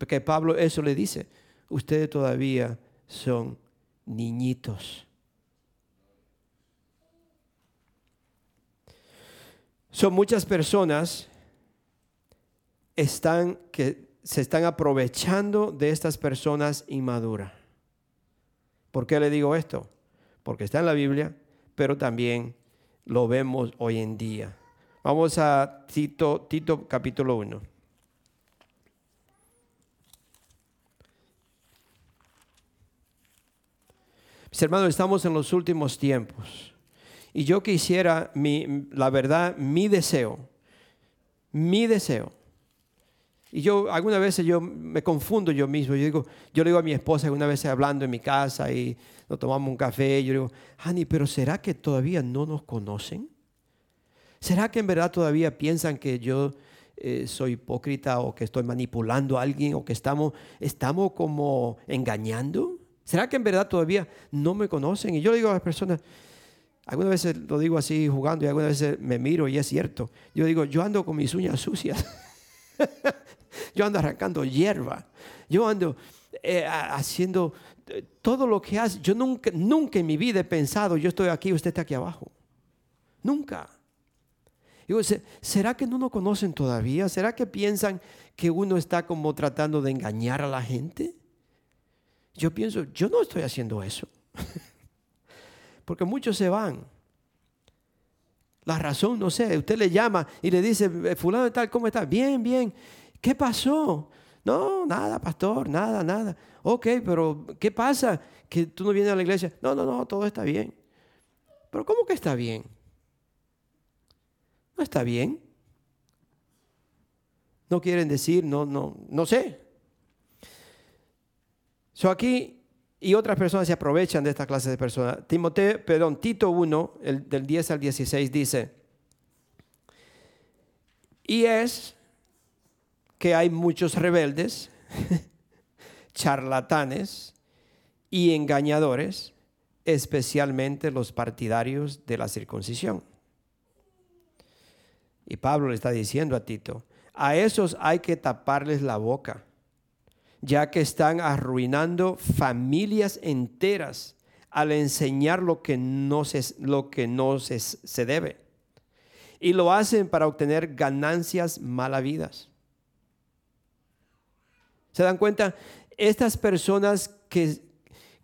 que Pablo eso le dice, ustedes todavía son niñitos. Son muchas personas están, que se están aprovechando de estas personas inmaduras. ¿Por qué le digo esto? Porque está en la Biblia, pero también lo vemos hoy en día. Vamos a Tito, Tito capítulo 1. Mis hermanos, estamos en los últimos tiempos. Y yo quisiera, mi, la verdad, mi deseo, mi deseo. Y yo, algunas veces yo me confundo yo mismo. Yo, digo, yo le digo a mi esposa, alguna vez hablando en mi casa y nos tomamos un café, yo digo, Hani, pero ¿será que todavía no nos conocen? ¿Será que en verdad todavía piensan que yo eh, soy hipócrita o que estoy manipulando a alguien o que estamos, estamos como engañando? ¿Será que en verdad todavía no me conocen? Y yo le digo a las personas, algunas veces lo digo así jugando y algunas veces me miro y es cierto. Yo digo, yo ando con mis uñas sucias. *laughs* yo ando arrancando hierba. Yo ando eh, haciendo eh, todo lo que hace. Yo nunca, nunca en mi vida he pensado, yo estoy aquí, usted está aquí abajo. Nunca. Digo, ¿será que no nos conocen todavía? ¿Será que piensan que uno está como tratando de engañar a la gente? Yo pienso, yo no estoy haciendo eso. *laughs* porque muchos se van. La razón, no sé, usted le llama y le dice, eh, fulano de tal, ¿cómo está? Bien, bien. ¿Qué pasó? No, nada, pastor, nada, nada. Ok, pero ¿qué pasa? Que tú no vienes a la iglesia. No, no, no, todo está bien. Pero ¿cómo que está bien? No está bien. No quieren decir, no, no, no sé. So aquí y otras personas se aprovechan de esta clase de personas. Timoteo, perdón, Tito 1, el, del 10 al 16 dice, y es que hay muchos rebeldes, *laughs* charlatanes y engañadores, especialmente los partidarios de la circuncisión. Y Pablo le está diciendo a Tito, a esos hay que taparles la boca ya que están arruinando familias enteras al enseñar lo que no se, lo que no se, se debe. Y lo hacen para obtener ganancias malavidas. ¿Se dan cuenta? Estas personas que,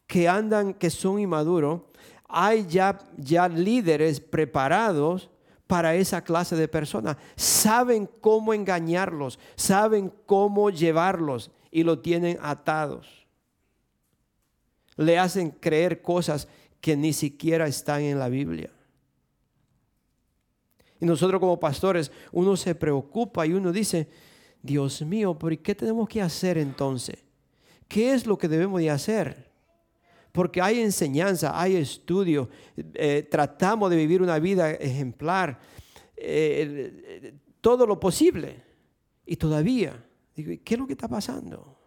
que andan, que son inmaduros, hay ya, ya líderes preparados para esa clase de personas. Saben cómo engañarlos, saben cómo llevarlos y lo tienen atados. Le hacen creer cosas que ni siquiera están en la Biblia. Y nosotros como pastores, uno se preocupa y uno dice, Dios mío, ¿por qué tenemos que hacer entonces? ¿Qué es lo que debemos de hacer? Porque hay enseñanza, hay estudio, eh, tratamos de vivir una vida ejemplar, eh, todo lo posible. Y todavía Digo, ¿qué es lo que está pasando?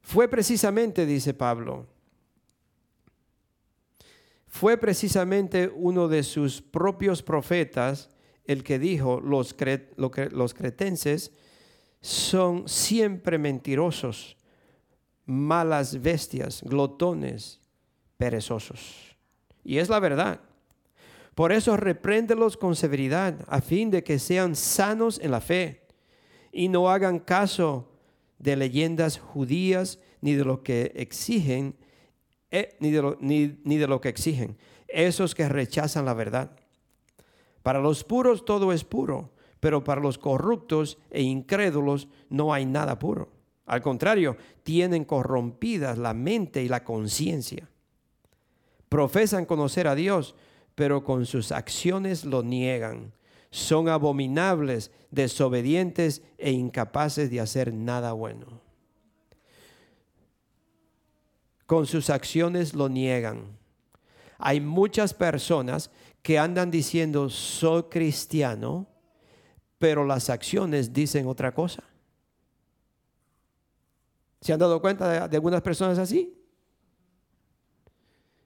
Fue precisamente, dice Pablo, fue precisamente uno de sus propios profetas el que dijo, los, los cretenses son siempre mentirosos, malas bestias, glotones, perezosos. Y es la verdad. Por eso repréndelos con severidad, a fin de que sean sanos en la fe y no hagan caso de leyendas judías ni de lo que exigen, eh, ni, de lo, ni de lo que exigen, esos que rechazan la verdad. Para los puros todo es puro, pero para los corruptos e incrédulos no hay nada puro. Al contrario, tienen corrompidas la mente y la conciencia. Profesan conocer a Dios, pero con sus acciones lo niegan. Son abominables, desobedientes e incapaces de hacer nada bueno. Con sus acciones lo niegan. Hay muchas personas que andan diciendo soy cristiano, pero las acciones dicen otra cosa. ¿Se han dado cuenta de, algunas personas así?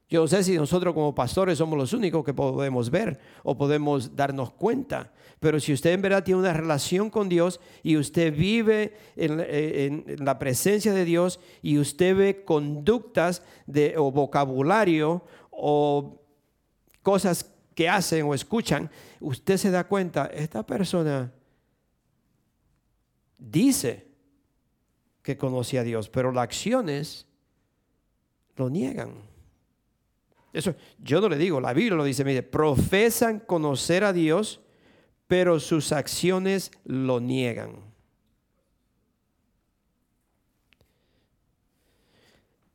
Yo no sé si nosotros como pastores somos los únicos que podemos ver o podemos darnos cuenta, pero si usted en verdad tiene una relación con Dios y usted vive en, la presencia de Dios y usted ve conductas de, o vocabulario o cosas que hacen o escuchan, usted se da cuenta, esta persona dice que conoce a Dios, pero las acciones lo niegan. Eso yo no le digo, la Biblia lo dice, mire, profesan conocer a Dios, pero sus acciones lo niegan.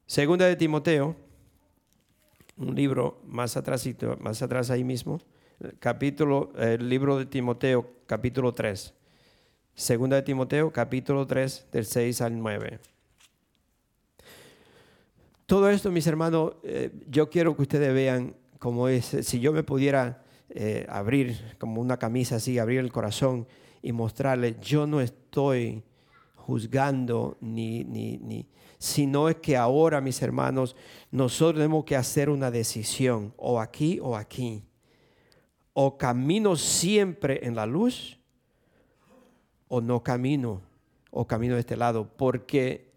Segunda de Timoteo, un libro más atrás, más atrás ahí mismo, capítulo, el libro de Timoteo, capítulo 3. Segunda de Timoteo, capítulo 3, del 6 al 9. Todo esto, mis hermanos, eh, yo quiero que ustedes vean cómo es, si yo me pudiera eh, abrir como una camisa así, abrir el corazón y mostrarle, yo no estoy juzgando ni, ni, ni, sino es que ahora, mis hermanos, nosotros tenemos que hacer una decisión, o aquí o aquí. O camino siempre en la luz, o no camino, o camino de este lado, porque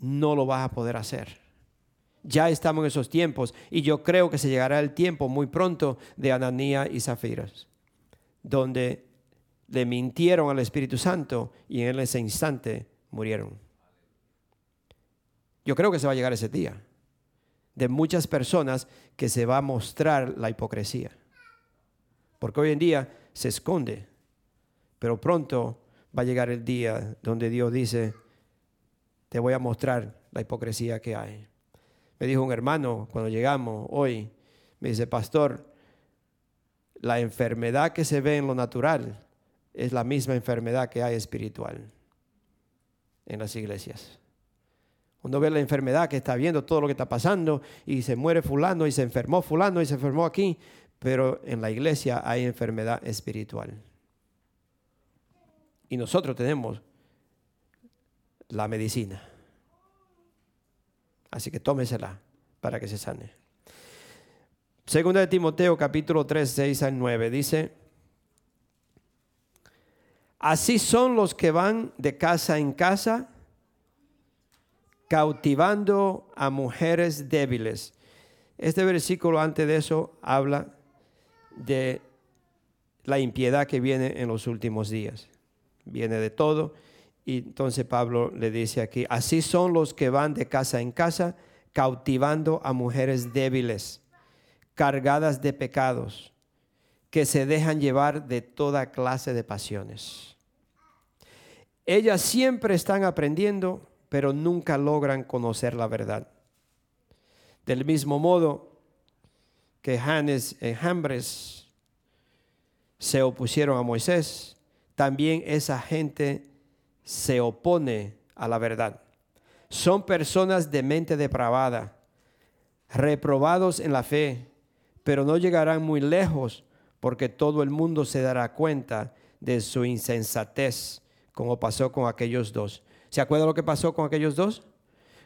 no lo vas a poder hacer. Ya estamos en esos tiempos y yo creo que se llegará el tiempo muy pronto de Ananía y Zafiras, donde le mintieron al Espíritu Santo y en ese instante murieron. Yo creo que se va a llegar ese día de muchas personas que se va a mostrar la hipocresía. Porque hoy en día se esconde, pero pronto va a llegar el día donde Dios dice, te voy a mostrar la hipocresía que hay. Me dijo un hermano cuando llegamos hoy, me dice, pastor, la enfermedad que se ve en lo natural es la misma enfermedad que hay espiritual en las iglesias. Uno ve la enfermedad que está viendo todo lo que está pasando y se muere fulano y se enfermó fulano y se enfermó aquí, pero en la iglesia hay enfermedad espiritual. Y nosotros tenemos la medicina. Así que tómesela para que se sane. Segunda de Timoteo capítulo 3, 6 al 9 dice, así son los que van de casa en casa cautivando a mujeres débiles. Este versículo antes de eso habla de la impiedad que viene en los últimos días. Viene de todo y entonces Pablo le dice aquí, así son los que van de casa en casa cautivando a mujeres débiles, cargadas de pecados, que se dejan llevar de toda clase de pasiones. Ellas siempre están aprendiendo, pero nunca logran conocer la verdad. Del mismo modo que Janes y Jambres se opusieron a Moisés, también esa gente se opone a la verdad. Son personas de mente depravada, reprobados en la fe, pero no llegarán muy lejos porque todo el mundo se dará cuenta de su insensatez, como pasó con aquellos dos. ¿Se acuerda lo que pasó con aquellos dos?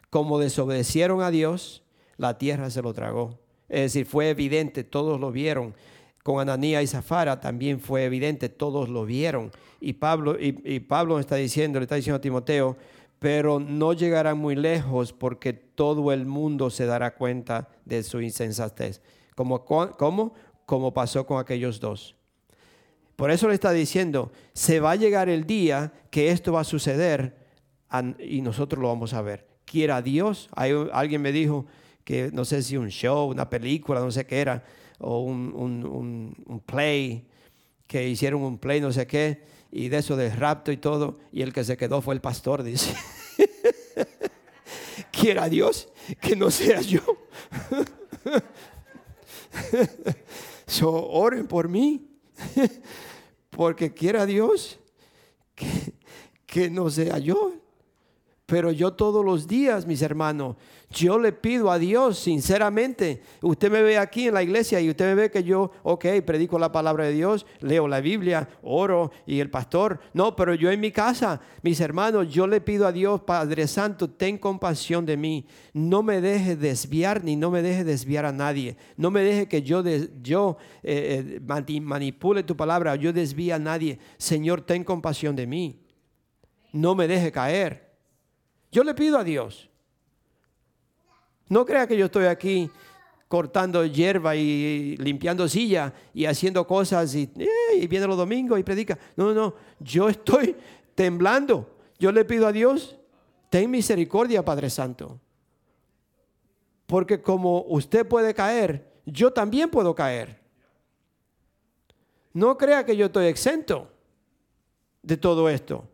Como desobedecieron a Dios, la tierra se lo tragó. Es decir, fue evidente, todos lo vieron. Con Ananía y Zafara también fue evidente, todos lo vieron. Y Pablo, está diciendo, le está diciendo a Timoteo, pero no llegará muy lejos porque todo el mundo se dará cuenta de su insensatez. ¿Cómo, cómo? Como pasó con aquellos dos. Por eso le está diciendo, se va a llegar el día que esto va a suceder y nosotros lo vamos a ver. Quiera Dios, alguien me dijo que no sé si un show, una película, no sé qué era, o un, un play, que hicieron un play, no sé qué, y de eso de rapto y todo, y el que se quedó fue el pastor, dice. *laughs* Quiera Dios que no sea yo. *laughs* so, oren por mí, *laughs* porque quiera Dios que, que no sea yo. Pero yo todos los días, mis hermanos, yo le pido a Dios, sinceramente, usted me ve aquí en la iglesia y usted me ve que yo, ok, predico la palabra de Dios, leo la Biblia, oro y el pastor. No, pero yo en mi casa, mis hermanos, yo le pido a Dios, Padre Santo, ten compasión de mí. No me deje desviar ni no me deje desviar a nadie. No me deje que yo, yo eh, eh, manipule tu palabra, yo desvíe a nadie. Señor, ten compasión de mí. No me deje caer. Yo le pido a Dios. No crea que yo estoy aquí cortando hierba y limpiando silla y haciendo cosas y, eh, y viene los domingos y predica. No, no, yo *laughs* estoy temblando. Yo le pido a Dios, ten misericordia, Padre Santo. Porque como usted puede caer, yo también puedo caer. No crea que yo estoy exento de todo esto.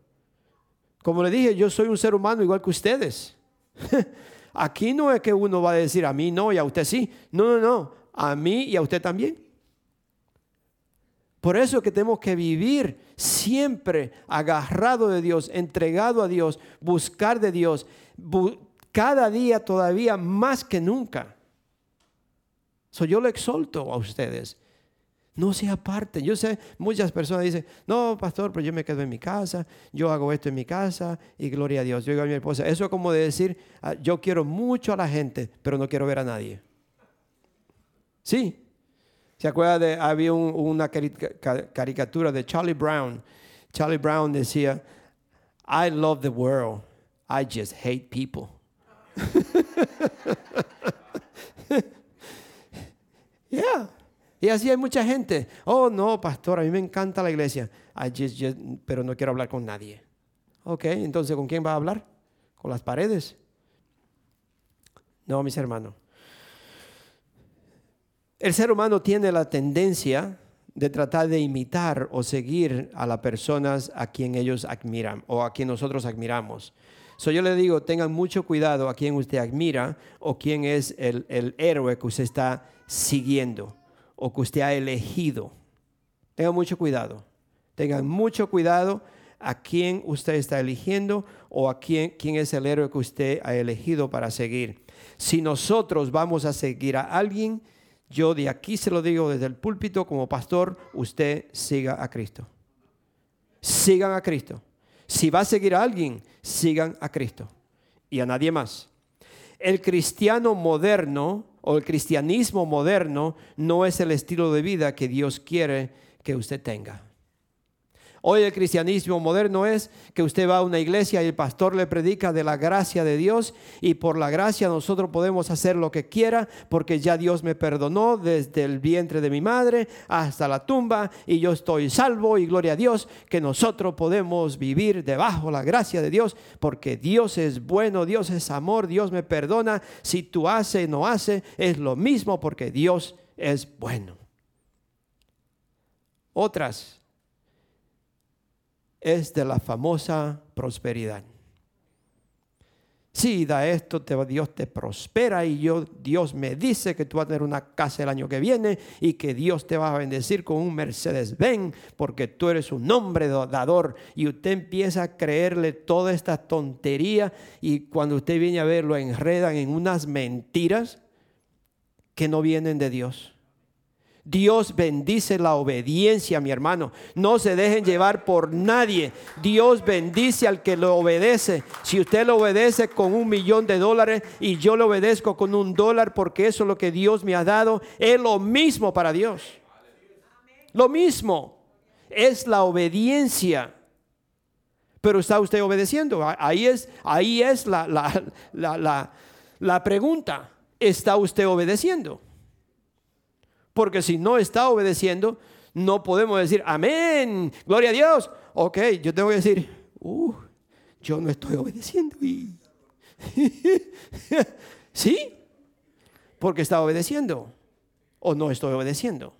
Como le dije, yo soy un ser humano igual que ustedes. *laughs* aquí no es que uno va a decir a mí no y a usted sí. No, no, no. A mí y a usted también. Por eso que tenemos que vivir siempre agarrado de Dios, entregado a Dios, buscar de Dios, cada día todavía más que nunca. So, yo lo exhorto a ustedes. No se aparten. Yo sé, muchas personas dicen, no, pastor, pero yo me quedo en mi casa, yo hago esto en mi casa y gloria a Dios. Yo digo a mi esposa, eso es como de decir, ah, yo quiero mucho a la gente, pero no quiero ver a nadie. Sí. ¿Se acuerda de, había una caricatura de Charlie Brown? Charlie Brown decía, I love the world, I just hate people. *laughs* yeah. Y así hay mucha gente. Oh, no, pastor, a mí me encanta la iglesia. pero no quiero hablar con nadie. Ok, entonces, ¿con quién va a hablar? ¿Con las paredes? No, mis hermanos. El ser humano tiene la tendencia de tratar de imitar o seguir a las personas a quien ellos admiran o a quien nosotros admiramos. So yo le digo, tengan mucho cuidado a quien usted admira o quién es el, el héroe que usted está siguiendo o que usted ha elegido. Tengan mucho cuidado. Tengan mucho cuidado a quién usted está eligiendo o a quién, quién es el héroe que usted ha elegido para seguir. Si nosotros vamos a seguir a alguien, yo de aquí se lo digo desde el púlpito como pastor, usted siga a Cristo. Sigan a Cristo. Si va a seguir a alguien, sigan a Cristo y a nadie más. El cristiano moderno o el cristianismo moderno no es el estilo de vida que Dios quiere que usted tenga. Hoy el cristianismo moderno es que usted va a una iglesia y el pastor le predica de la gracia de Dios y por la gracia nosotros podemos hacer lo que quiera porque ya Dios me perdonó desde el vientre de mi madre hasta la tumba y yo estoy salvo y gloria a Dios que nosotros podemos vivir debajo la gracia de Dios porque Dios es bueno, Dios es amor, Dios me perdona. Si tú haces no haces es lo mismo porque Dios es bueno. Otras es de la famosa prosperidad. Si da esto, Dios te prospera y yo, Dios me dice que tú vas a tener una casa el año que viene y que Dios te va a bendecir con un Mercedes Benz porque tú eres un hombre dador y usted empieza a creerle toda esta tontería y cuando usted viene a ver lo enredan en unas mentiras que no vienen de Dios. Dios bendice la obediencia, mi hermano. No se dejen llevar por nadie. Dios bendice al que lo obedece. Si usted lo obedece con un millón de dólares y yo lo obedezco con un dólar porque eso es lo que Dios me ha dado, es lo mismo para Dios. Lo mismo. Es la obediencia. Pero está usted obedeciendo. Ahí es, ahí es la, la, la pregunta. ¿Está usted obedeciendo? Porque si no está obedeciendo, no podemos decir, amén, gloria a Dios. Ok, yo tengo que decir, uh, yo no estoy obedeciendo. *laughs* ¿Sí? Porque está obedeciendo o no estoy obedeciendo.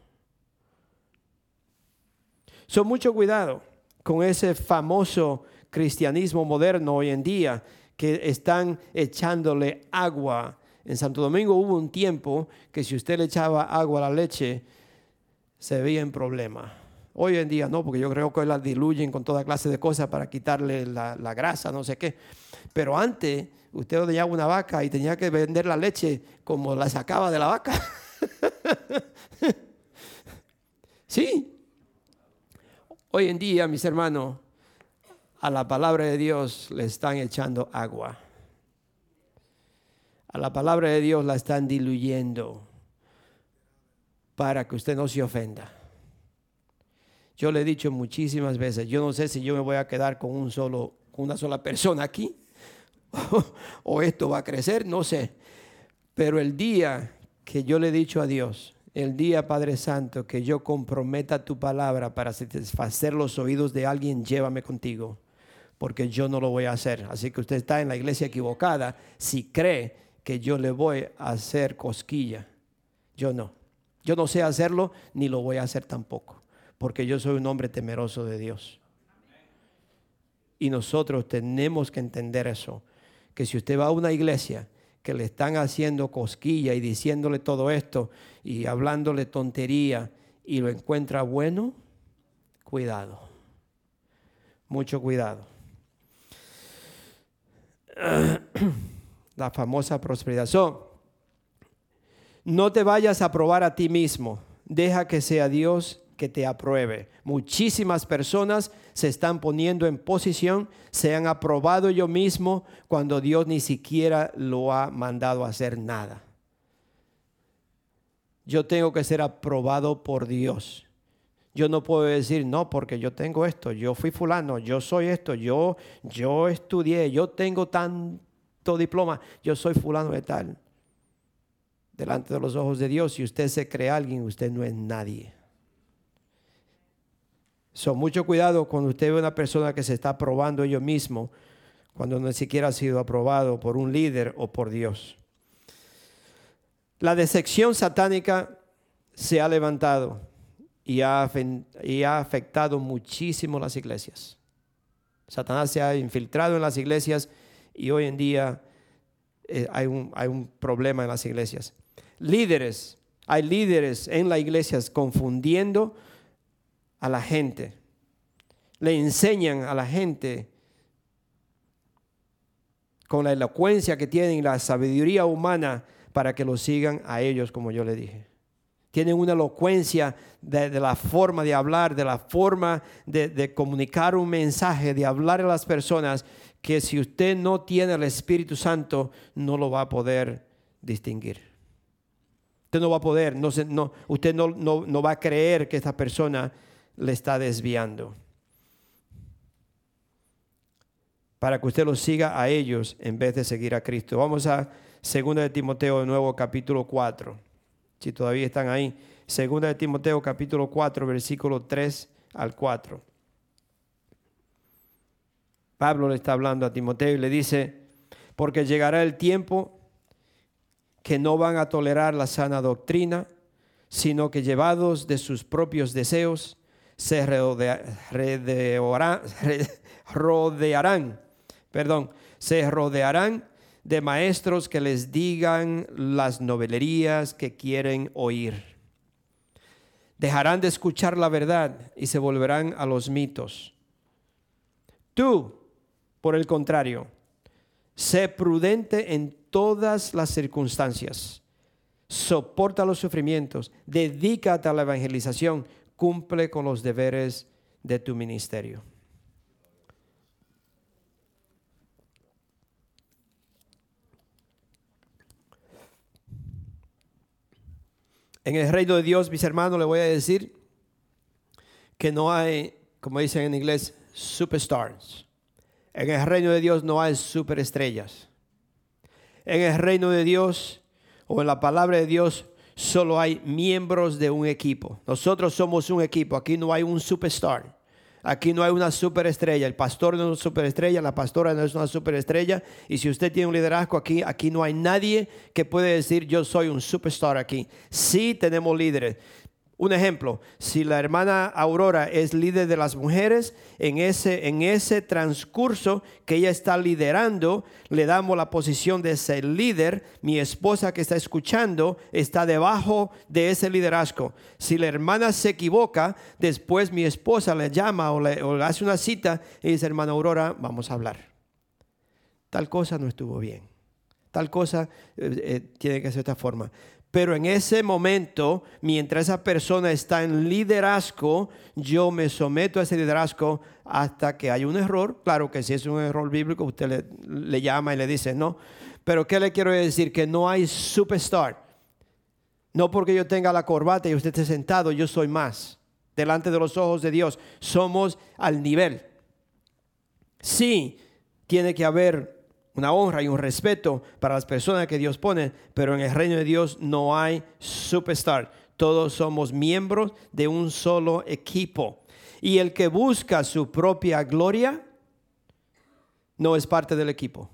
Son mucho cuidado con ese famoso cristianismo moderno hoy en día que están echándole agua en Santo Domingo hubo un tiempo que si usted le echaba agua a la leche, se veía en problema. Hoy en día no, porque yo creo que la diluyen con toda clase de cosas para quitarle la, grasa, no sé qué. Pero antes usted ordeñaba una vaca y tenía que vender la leche como la sacaba de la vaca. *laughs* sí. Hoy en día, mis hermanos, a la palabra de Dios le están echando agua a la palabra de Dios la están diluyendo para que usted no se ofenda. Yo le he dicho muchísimas veces, yo no sé si yo me voy a quedar con un solo, una sola persona aquí, *laughs* o esto va a crecer, no sé. Pero el día que yo le he dicho a Dios, el día Padre Santo, que yo comprometa tu palabra para satisfacer los oídos de alguien, llévame contigo, porque yo no lo voy a hacer. Así que usted está en la iglesia equivocada si cree que yo le voy a hacer cosquilla. Yo no. Yo no sé hacerlo ni lo voy a hacer tampoco, porque yo soy un hombre temeroso de Dios. Y nosotros tenemos que entender eso, que si usted va a una iglesia que le están haciendo cosquilla y diciéndole todo esto y hablándole tontería y lo encuentra bueno, cuidado, mucho cuidado. *clears throat* La famosa prosperidad. no te vayas a probar a ti mismo, deja que sea Dios que te apruebe. Muchísimas personas se están poniendo en posición, se han aprobado yo mismo cuando Dios ni siquiera lo ha mandado a hacer nada. Yo tengo que ser aprobado por Dios. Yo no puedo decir, no, porque yo tengo esto, yo fui fulano, yo soy esto, yo, yo estudié, yo tengo tanto diploma, yo soy fulano de tal. Delante de los ojos de Dios, si usted se cree alguien, usted no es nadie. So, mucho cuidado cuando usted ve una persona que se está aprobando ellos mismo, cuando no siquiera ha sido aprobado por un líder o por Dios. La decepción satánica se ha levantado y ha, afectado muchísimo las iglesias. Satanás se ha infiltrado en las iglesias y hoy en día eh, hay, un, hay un problema en las iglesias. Líderes, hay líderes en las iglesias confundiendo a la gente. Le enseñan a la gente con la elocuencia que tienen, la sabiduría humana, para que lo sigan a ellos, como yo le dije. Tienen una elocuencia de, la forma de hablar, de la forma de comunicar un mensaje, de hablar a las personas, que si usted no tiene el Espíritu Santo, no lo va a poder distinguir. Usted no va a poder, no, no, usted no, va a creer que esta persona le está desviando. Para que usted los siga a ellos en vez de seguir a Cristo. Vamos a 2 de Timoteo de nuevo capítulo 4. Si todavía están ahí. 2 de Timoteo capítulo 4 versículo 3 al 4. Pablo le está hablando a Timoteo y le dice, porque llegará el tiempo que no van a tolerar la sana doctrina, sino que llevados de sus propios deseos, se rodearán, perdón, se rodearán de maestros que les digan las novelerías que quieren oír. Dejarán de escuchar la verdad y se volverán a los mitos. Tú, por el contrario, sé prudente en todas las circunstancias. Soporta los sufrimientos, dedícate a la evangelización, cumple con los deberes de tu ministerio. En el reino de Dios, mis hermanos, le voy a decir que no hay, como dicen en inglés, superstars. En el reino de Dios no hay superestrellas. En el reino de Dios o en la palabra de Dios solo hay miembros de un equipo. Nosotros somos un equipo. Aquí no hay un superstar. Aquí no hay una superestrella. El pastor no es una superestrella, la pastora no es una superestrella. Y si usted tiene un liderazgo aquí, aquí no hay nadie que puede decir yo soy un superstar aquí. Sí tenemos líderes. Un ejemplo, si la hermana Aurora es líder de las mujeres, en ese, en ese transcurso que ella está liderando, le damos la posición de ser líder. Mi esposa que está escuchando está debajo de ese liderazgo. Si la hermana se equivoca, después mi esposa le llama o le, hace una cita y dice, hermana Aurora, vamos a hablar. Tal cosa no estuvo bien. Tal cosa eh, eh, tiene que ser de esta forma. Pero en ese momento, mientras esa persona está en liderazgo, yo me someto a ese liderazgo hasta que hay un error. Claro que si es un error bíblico, usted le, le llama y le dice no. Pero ¿qué le quiero decir? Que no hay superstar. No porque yo tenga la corbata y usted esté sentado, yo soy más. Delante de los ojos de Dios, somos al nivel. Sí, tiene que haber una honra y un respeto para las personas que Dios pone, pero en el reino de Dios no hay superstar. Todos somos miembros de un solo equipo. Y el que busca su propia gloria no es parte del equipo.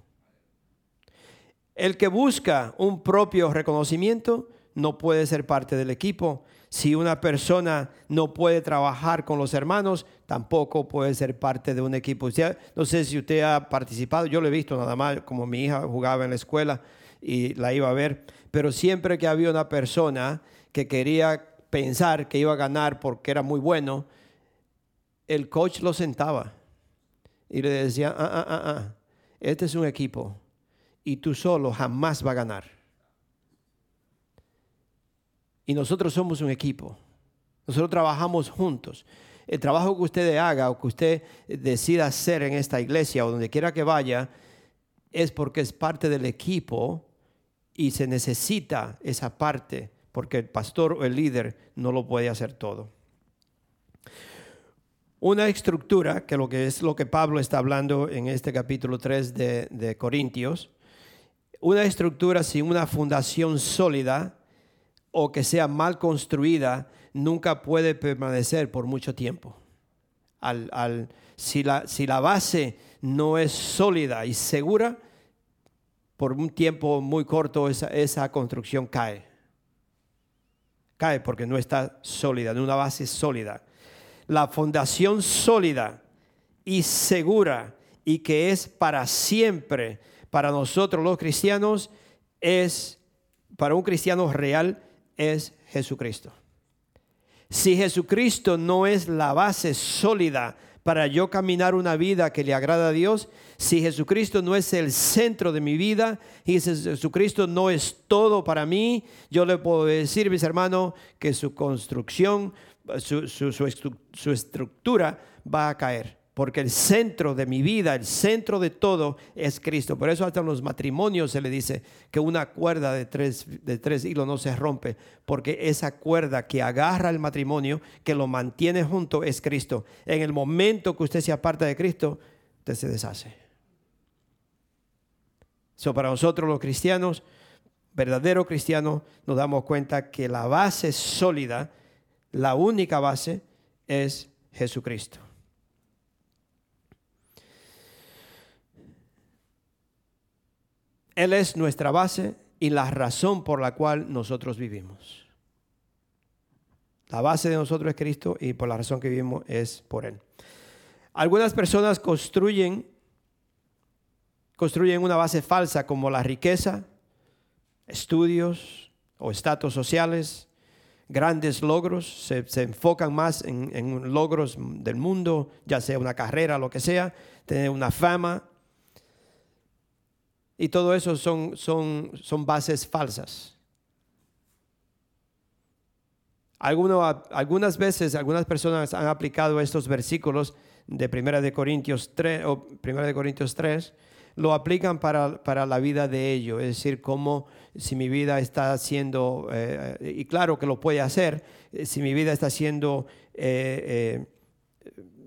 El que busca un propio reconocimiento no puede ser parte del equipo. Si una persona no puede trabajar con los hermanos, tampoco puede ser parte de un equipo. no sé si usted ha participado, yo lo he visto nada más, como mi hija jugaba en la escuela y la iba a ver. Pero siempre que había una persona que quería pensar que iba a ganar porque era muy bueno, el coach lo sentaba y le decía, ah, ah, ah, ah, este es un equipo y tú solo jamás va a ganar. Y nosotros somos un equipo. Nosotros trabajamos juntos. El trabajo que usted haga o que usted decida hacer en esta iglesia o donde quiera que vaya es porque es parte del equipo y se necesita esa parte porque el pastor o el líder no lo puede hacer todo. Una estructura, que, lo que es lo que Pablo está hablando en este capítulo 3 de, de Corintios, una estructura sin una fundación sólida o que sea mal construida nunca puede permanecer por mucho tiempo. Al, si, la, si la base no es sólida y segura, por un tiempo muy corto esa, esa construcción cae cae porque no está sólida, en una base sólida. La fundación sólida y segura y que es para siempre para nosotros los cristianos es, para un cristiano real, es Jesucristo. Si Jesucristo no es la base sólida para yo caminar una vida que le agrada a Dios, si Jesucristo no es el centro de mi vida y si Jesucristo no es todo para mí, yo le puedo decir, mis hermanos, que su construcción, su, su estructura va a caer porque el centro de mi vida, el centro de todo es Cristo. Por eso hasta en los matrimonios se le dice que una cuerda de tres, de tres hilos no se rompe, porque esa cuerda que agarra el matrimonio, que lo mantiene junto, es Cristo. En el momento que usted se aparta de Cristo, usted se deshace. So, para nosotros los cristianos, verdadero cristiano, nos damos cuenta que la base sólida, la única base, es Jesucristo. Él es nuestra base y la razón por la cual nosotros vivimos. La base de nosotros es Cristo y por la razón que vivimos es por Él. Algunas personas construyen, construyen una base falsa como la riqueza, estudios o estatus sociales, grandes logros, se, enfocan más en, en, logros del mundo, ya sea una carrera, lo que sea, tener una fama, y todo eso son, son, son bases falsas. algunas veces, algunas personas han aplicado estos versículos de 1 de Corintios 3, o de Corintios 3 lo aplican para, la vida de ellos, es decir, como si mi vida está siendo, eh, y claro que lo puede hacer, eh, si mi vida está siendo eh,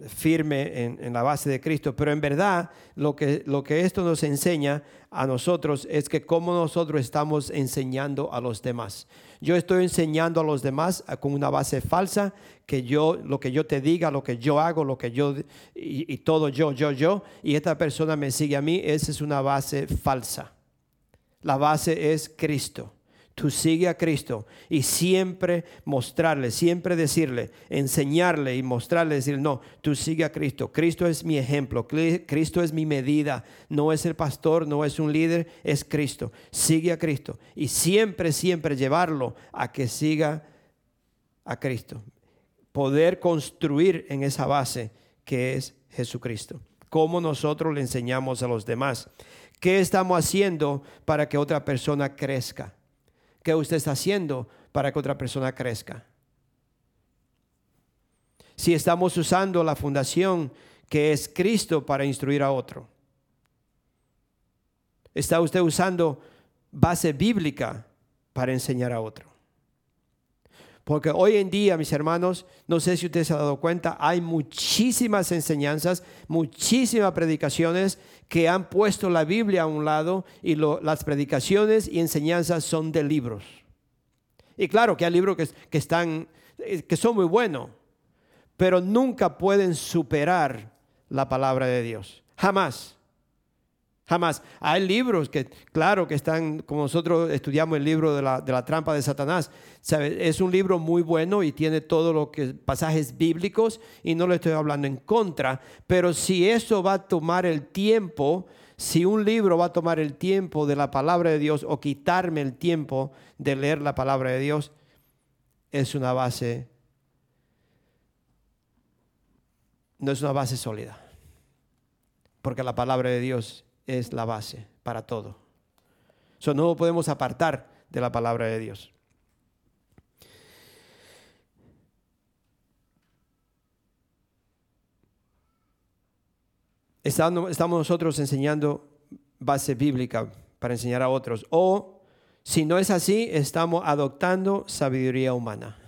firme en, la base de Cristo, pero en verdad lo que, lo que esto nos enseña a nosotros es que cómo nosotros estamos enseñando a los demás. Yo estoy enseñando a los demás con una base falsa, que yo, lo que yo te diga, lo que yo hago, lo que yo, y, y todo yo, yo, yo, y esta persona me sigue a mí, esa es una base falsa. La base es Cristo tú sigue a Cristo y siempre mostrarle, siempre decirle, enseñarle y mostrarle, decir, no, tú sigue a Cristo. Cristo es mi ejemplo, Cristo es mi medida, no es el pastor, no es un líder, es Cristo. Sigue a Cristo y siempre, siempre llevarlo a que siga a Cristo. Poder construir en esa base que es Jesucristo. ¿Cómo nosotros le enseñamos a los demás? ¿Qué estamos haciendo para que otra persona crezca? ¿Qué usted está haciendo para que otra persona crezca? Si estamos usando la fundación que es Cristo para instruir a otro. ¿Está usted usando base bíblica para enseñar a otro? Porque hoy en día, mis hermanos, no sé si usted se ha dado cuenta, hay muchísimas enseñanzas, muchísimas predicaciones que han puesto la Biblia a un lado y las predicaciones y enseñanzas son de libros. Y claro que hay libros que, que, están, eh, que son muy buenos, pero nunca pueden superar la palabra de Dios. Jamás. Jamás. Hay libros que, claro, que están, como nosotros estudiamos el libro de la, de la trampa de Satanás. Es un libro muy bueno y tiene todo lo que pasajes bíblicos y no le estoy hablando en contra, pero si eso va a tomar el tiempo, Si un libro va a tomar el tiempo de la palabra de Dios o quitarme el tiempo de leer la palabra de Dios, es una base, no es una base sólida, porque la palabra de Dios es la base para todo. Eso no lo podemos apartar de la palabra de Dios. Estamos nosotros enseñando base bíblica para enseñar a otros. O si no es así, estamos adoptando sabiduría humana.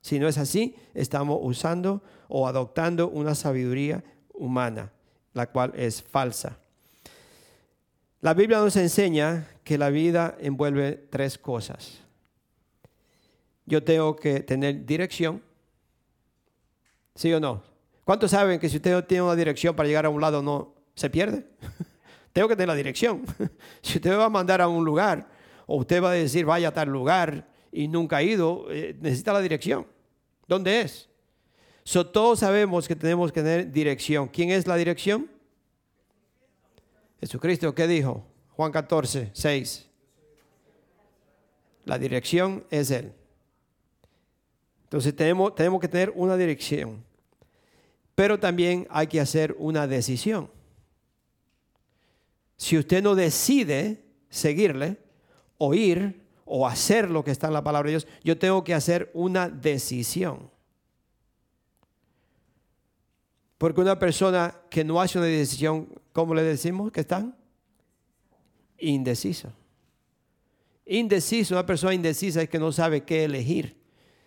Si no es así, estamos usando o adoptando una sabiduría humana, la cual es falsa. La Biblia nos enseña que la vida envuelve tres cosas. Yo tengo que tener dirección. ¿Sí o no? ¿Cuántos saben que si usted no tiene una dirección para llegar a un lado no se pierde? *laughs* tengo que tener la dirección. *laughs* si usted va a mandar a un lugar o usted va a decir vaya a tal lugar y nunca ha ido, eh, necesita la dirección. ¿Dónde es? So, todos sabemos que tenemos que tener dirección. ¿Quién es la dirección? Jesucristo, ¿qué dijo? Juan 14, 6. La dirección es Él. Entonces tenemos, tenemos que tener una dirección. Pero también hay que hacer una decisión. Si usted no decide seguirle, oír o hacer lo que está en la palabra de Dios, yo tengo que hacer una decisión. Porque una persona que no hace una decisión, ¿cómo le decimos que están? Indeciso. Indeciso, una persona indecisa es que no sabe qué elegir,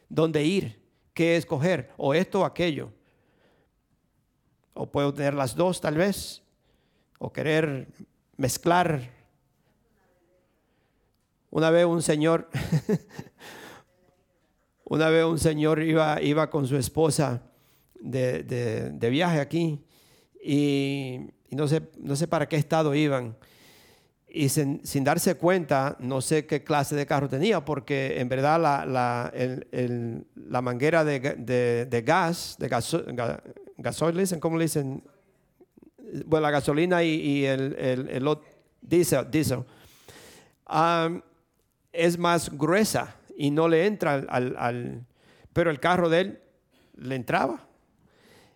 dónde ir, qué escoger, o esto o aquello. O puedo tener las dos tal vez, o querer mezclar. Una vez un señor, *laughs* una vez un señor iba, iba con su esposa de, viaje aquí y, no, sé, no sé para qué estado iban. Y sin, darse cuenta, no sé qué clase de carro tenía, porque en verdad la, la, la manguera de, gas, de gasolina, ¿cómo le dicen? Bueno, la gasolina y, el, el, diesel, diesel es más gruesa y no le entra al, al, Pero el carro de él le entraba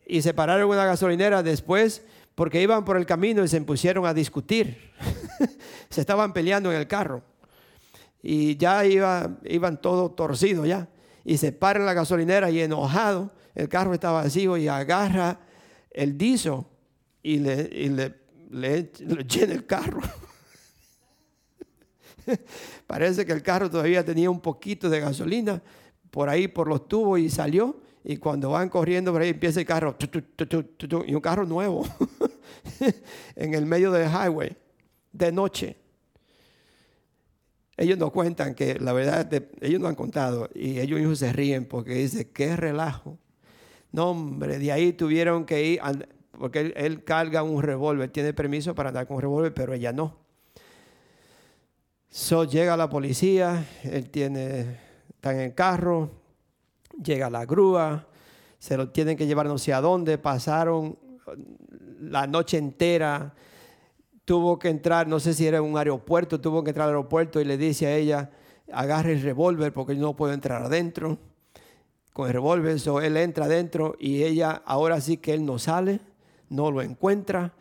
y se pararon en una gasolinera después porque iban por el camino y se pusieron a discutir. *laughs* se estaban peleando en el carro. Y ya iba, iban todos torcidos ya. Y se para en la gasolinera y enojado, el carro estaba vacío y agarra el dizo y le, y le llena el carro. *laughs* Parece que el carro todavía tenía un poquito de gasolina por ahí, por los tubos y salió y cuando van corriendo por ahí empieza el carro, y un carro nuevo, *laughs* en el medio del highway, de noche. Ellos no cuentan que la verdad, ellos no han contado y ellos mismos se ríen porque dice, qué relajo. No, hombre, de ahí tuvieron que ir, porque él, carga un revólver, tiene permiso para andar con un revólver, pero ella no. So llega la policía, él tiene, está en el carro, llega la grúa, se lo tienen que llevar no sé a dónde, pasaron la noche entera, tuvo que entrar, no sé si era un aeropuerto, tuvo que entrar al aeropuerto y le dice a ella, agarre el revólver porque yo no puedo entrar adentro. Con el revólver, so él entra adentro y ella, ahora sí que él no sale, no lo encuentra.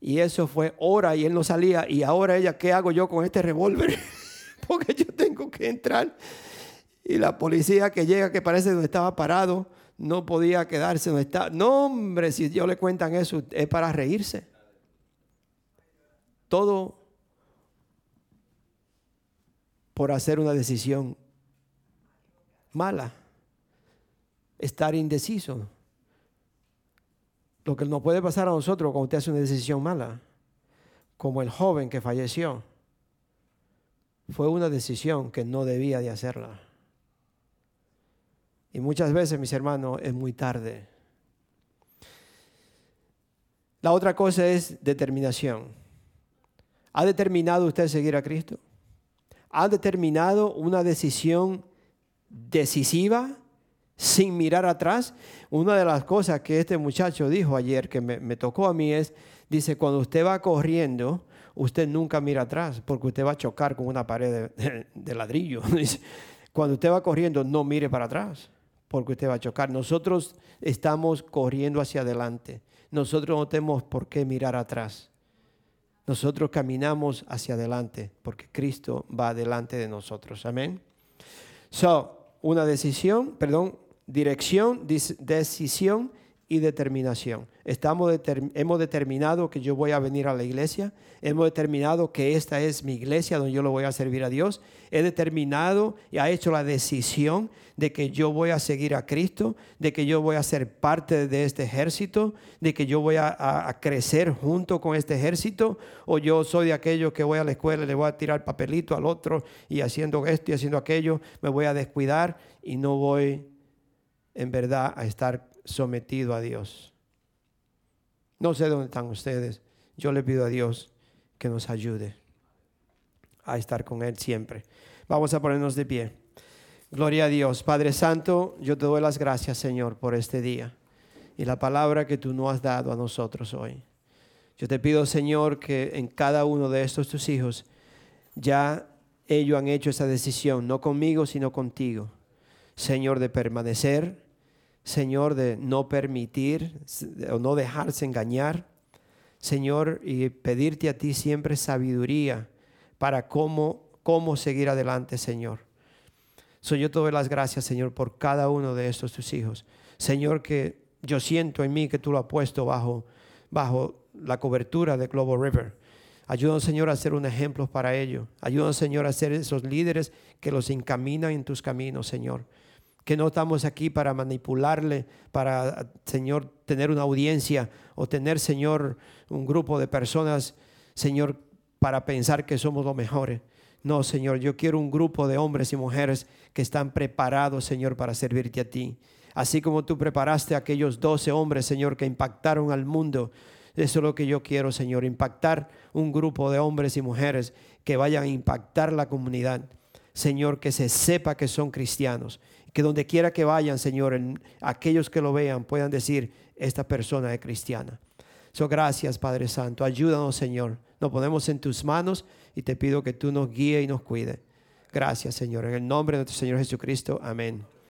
Y eso fue hora y él no salía. Y ahora ella, ¿qué hago yo con este revólver? *laughs* porque yo tengo que entrar. Y la policía que llega, que parece donde estaba parado, no podía quedarse donde estaba. No, hombre, si yo le cuentan eso, es para reírse. Todo por hacer una decisión mala. Estar indeciso. Lo que nos puede pasar a nosotros cuando usted hace una decisión mala, como el joven que falleció, fue una decisión que no debía de hacerla. Y muchas veces, mis hermanos, es muy tarde. La otra cosa es determinación. ¿Ha determinado usted seguir a Cristo? ¿Ha determinado una decisión decisiva sin mirar atrás? Una de las cosas que este muchacho dijo ayer que me, tocó a mí es, dice, cuando usted va corriendo, usted nunca mira atrás porque usted va a chocar con una pared de, *laughs* de ladrillo. *laughs* Cuando usted va corriendo, no mire para atrás porque usted va a chocar. Nosotros estamos corriendo hacia adelante. Nosotros no tenemos por qué mirar atrás. Nosotros caminamos hacia adelante porque Cristo va delante de nosotros. Amén. So, una decisión, perdón, dirección, decisión y determinación. Estamos hemos determinado que yo voy a venir a la iglesia. Hemos determinado que esta es mi iglesia donde yo lo voy a servir a Dios. He determinado y ha hecho la decisión de que yo voy a seguir a Cristo, de que yo voy a ser parte de este ejército, de que yo voy a, a crecer junto con este ejército. O yo soy de aquellos que voy a la escuela y le voy a tirar papelito al otro y haciendo esto y haciendo aquello, me voy a descuidar y no voy en verdad a estar sometido a Dios. No sé dónde están ustedes. Yo le pido a Dios que nos ayude a estar con Él siempre. Vamos a ponernos de pie. Gloria a Dios. Padre Santo, yo te doy las gracias, Señor, por este día y la palabra que tú nos has dado a nosotros hoy. Yo te pido, Señor, que en cada uno de estos tus hijos ya ellos han hecho esa decisión, no conmigo, sino contigo, Señor, de permanecer Señor, de no permitir o no dejarse engañar. Señor, y pedirte a ti siempre sabiduría para cómo, cómo seguir adelante, Señor. Soy yo te doy las gracias, Señor, por cada uno de estos tus hijos. Señor, que yo siento en mí que tú lo has puesto bajo, bajo la cobertura de Global River. Ayúdanos, Señor, a ser un ejemplo para ello. Ayúdanos, Señor, a ser esos líderes que los encaminan en tus caminos, Señor que no estamos aquí para manipularle, para, Señor, tener una audiencia o tener, Señor, un grupo de personas, Señor, para pensar que somos los mejores. No, Señor, yo quiero un grupo de hombres y mujeres que están preparados, Señor, para servirte a ti. Así como tú preparaste a aquellos doce hombres, Señor, que impactaron al mundo. Eso es lo que yo quiero, Señor, impactar un grupo de hombres y mujeres que vayan a impactar la comunidad. Señor, que se sepa que son cristianos que donde quiera que vayan, Señor, aquellos que lo vean puedan decir, esta persona es cristiana. So, gracias, Padre Santo. Ayúdanos, Señor. Nos ponemos en tus manos y te pido que tú nos guíes y nos cuide. Gracias, Señor. En el nombre de nuestro Señor Jesucristo. Amén.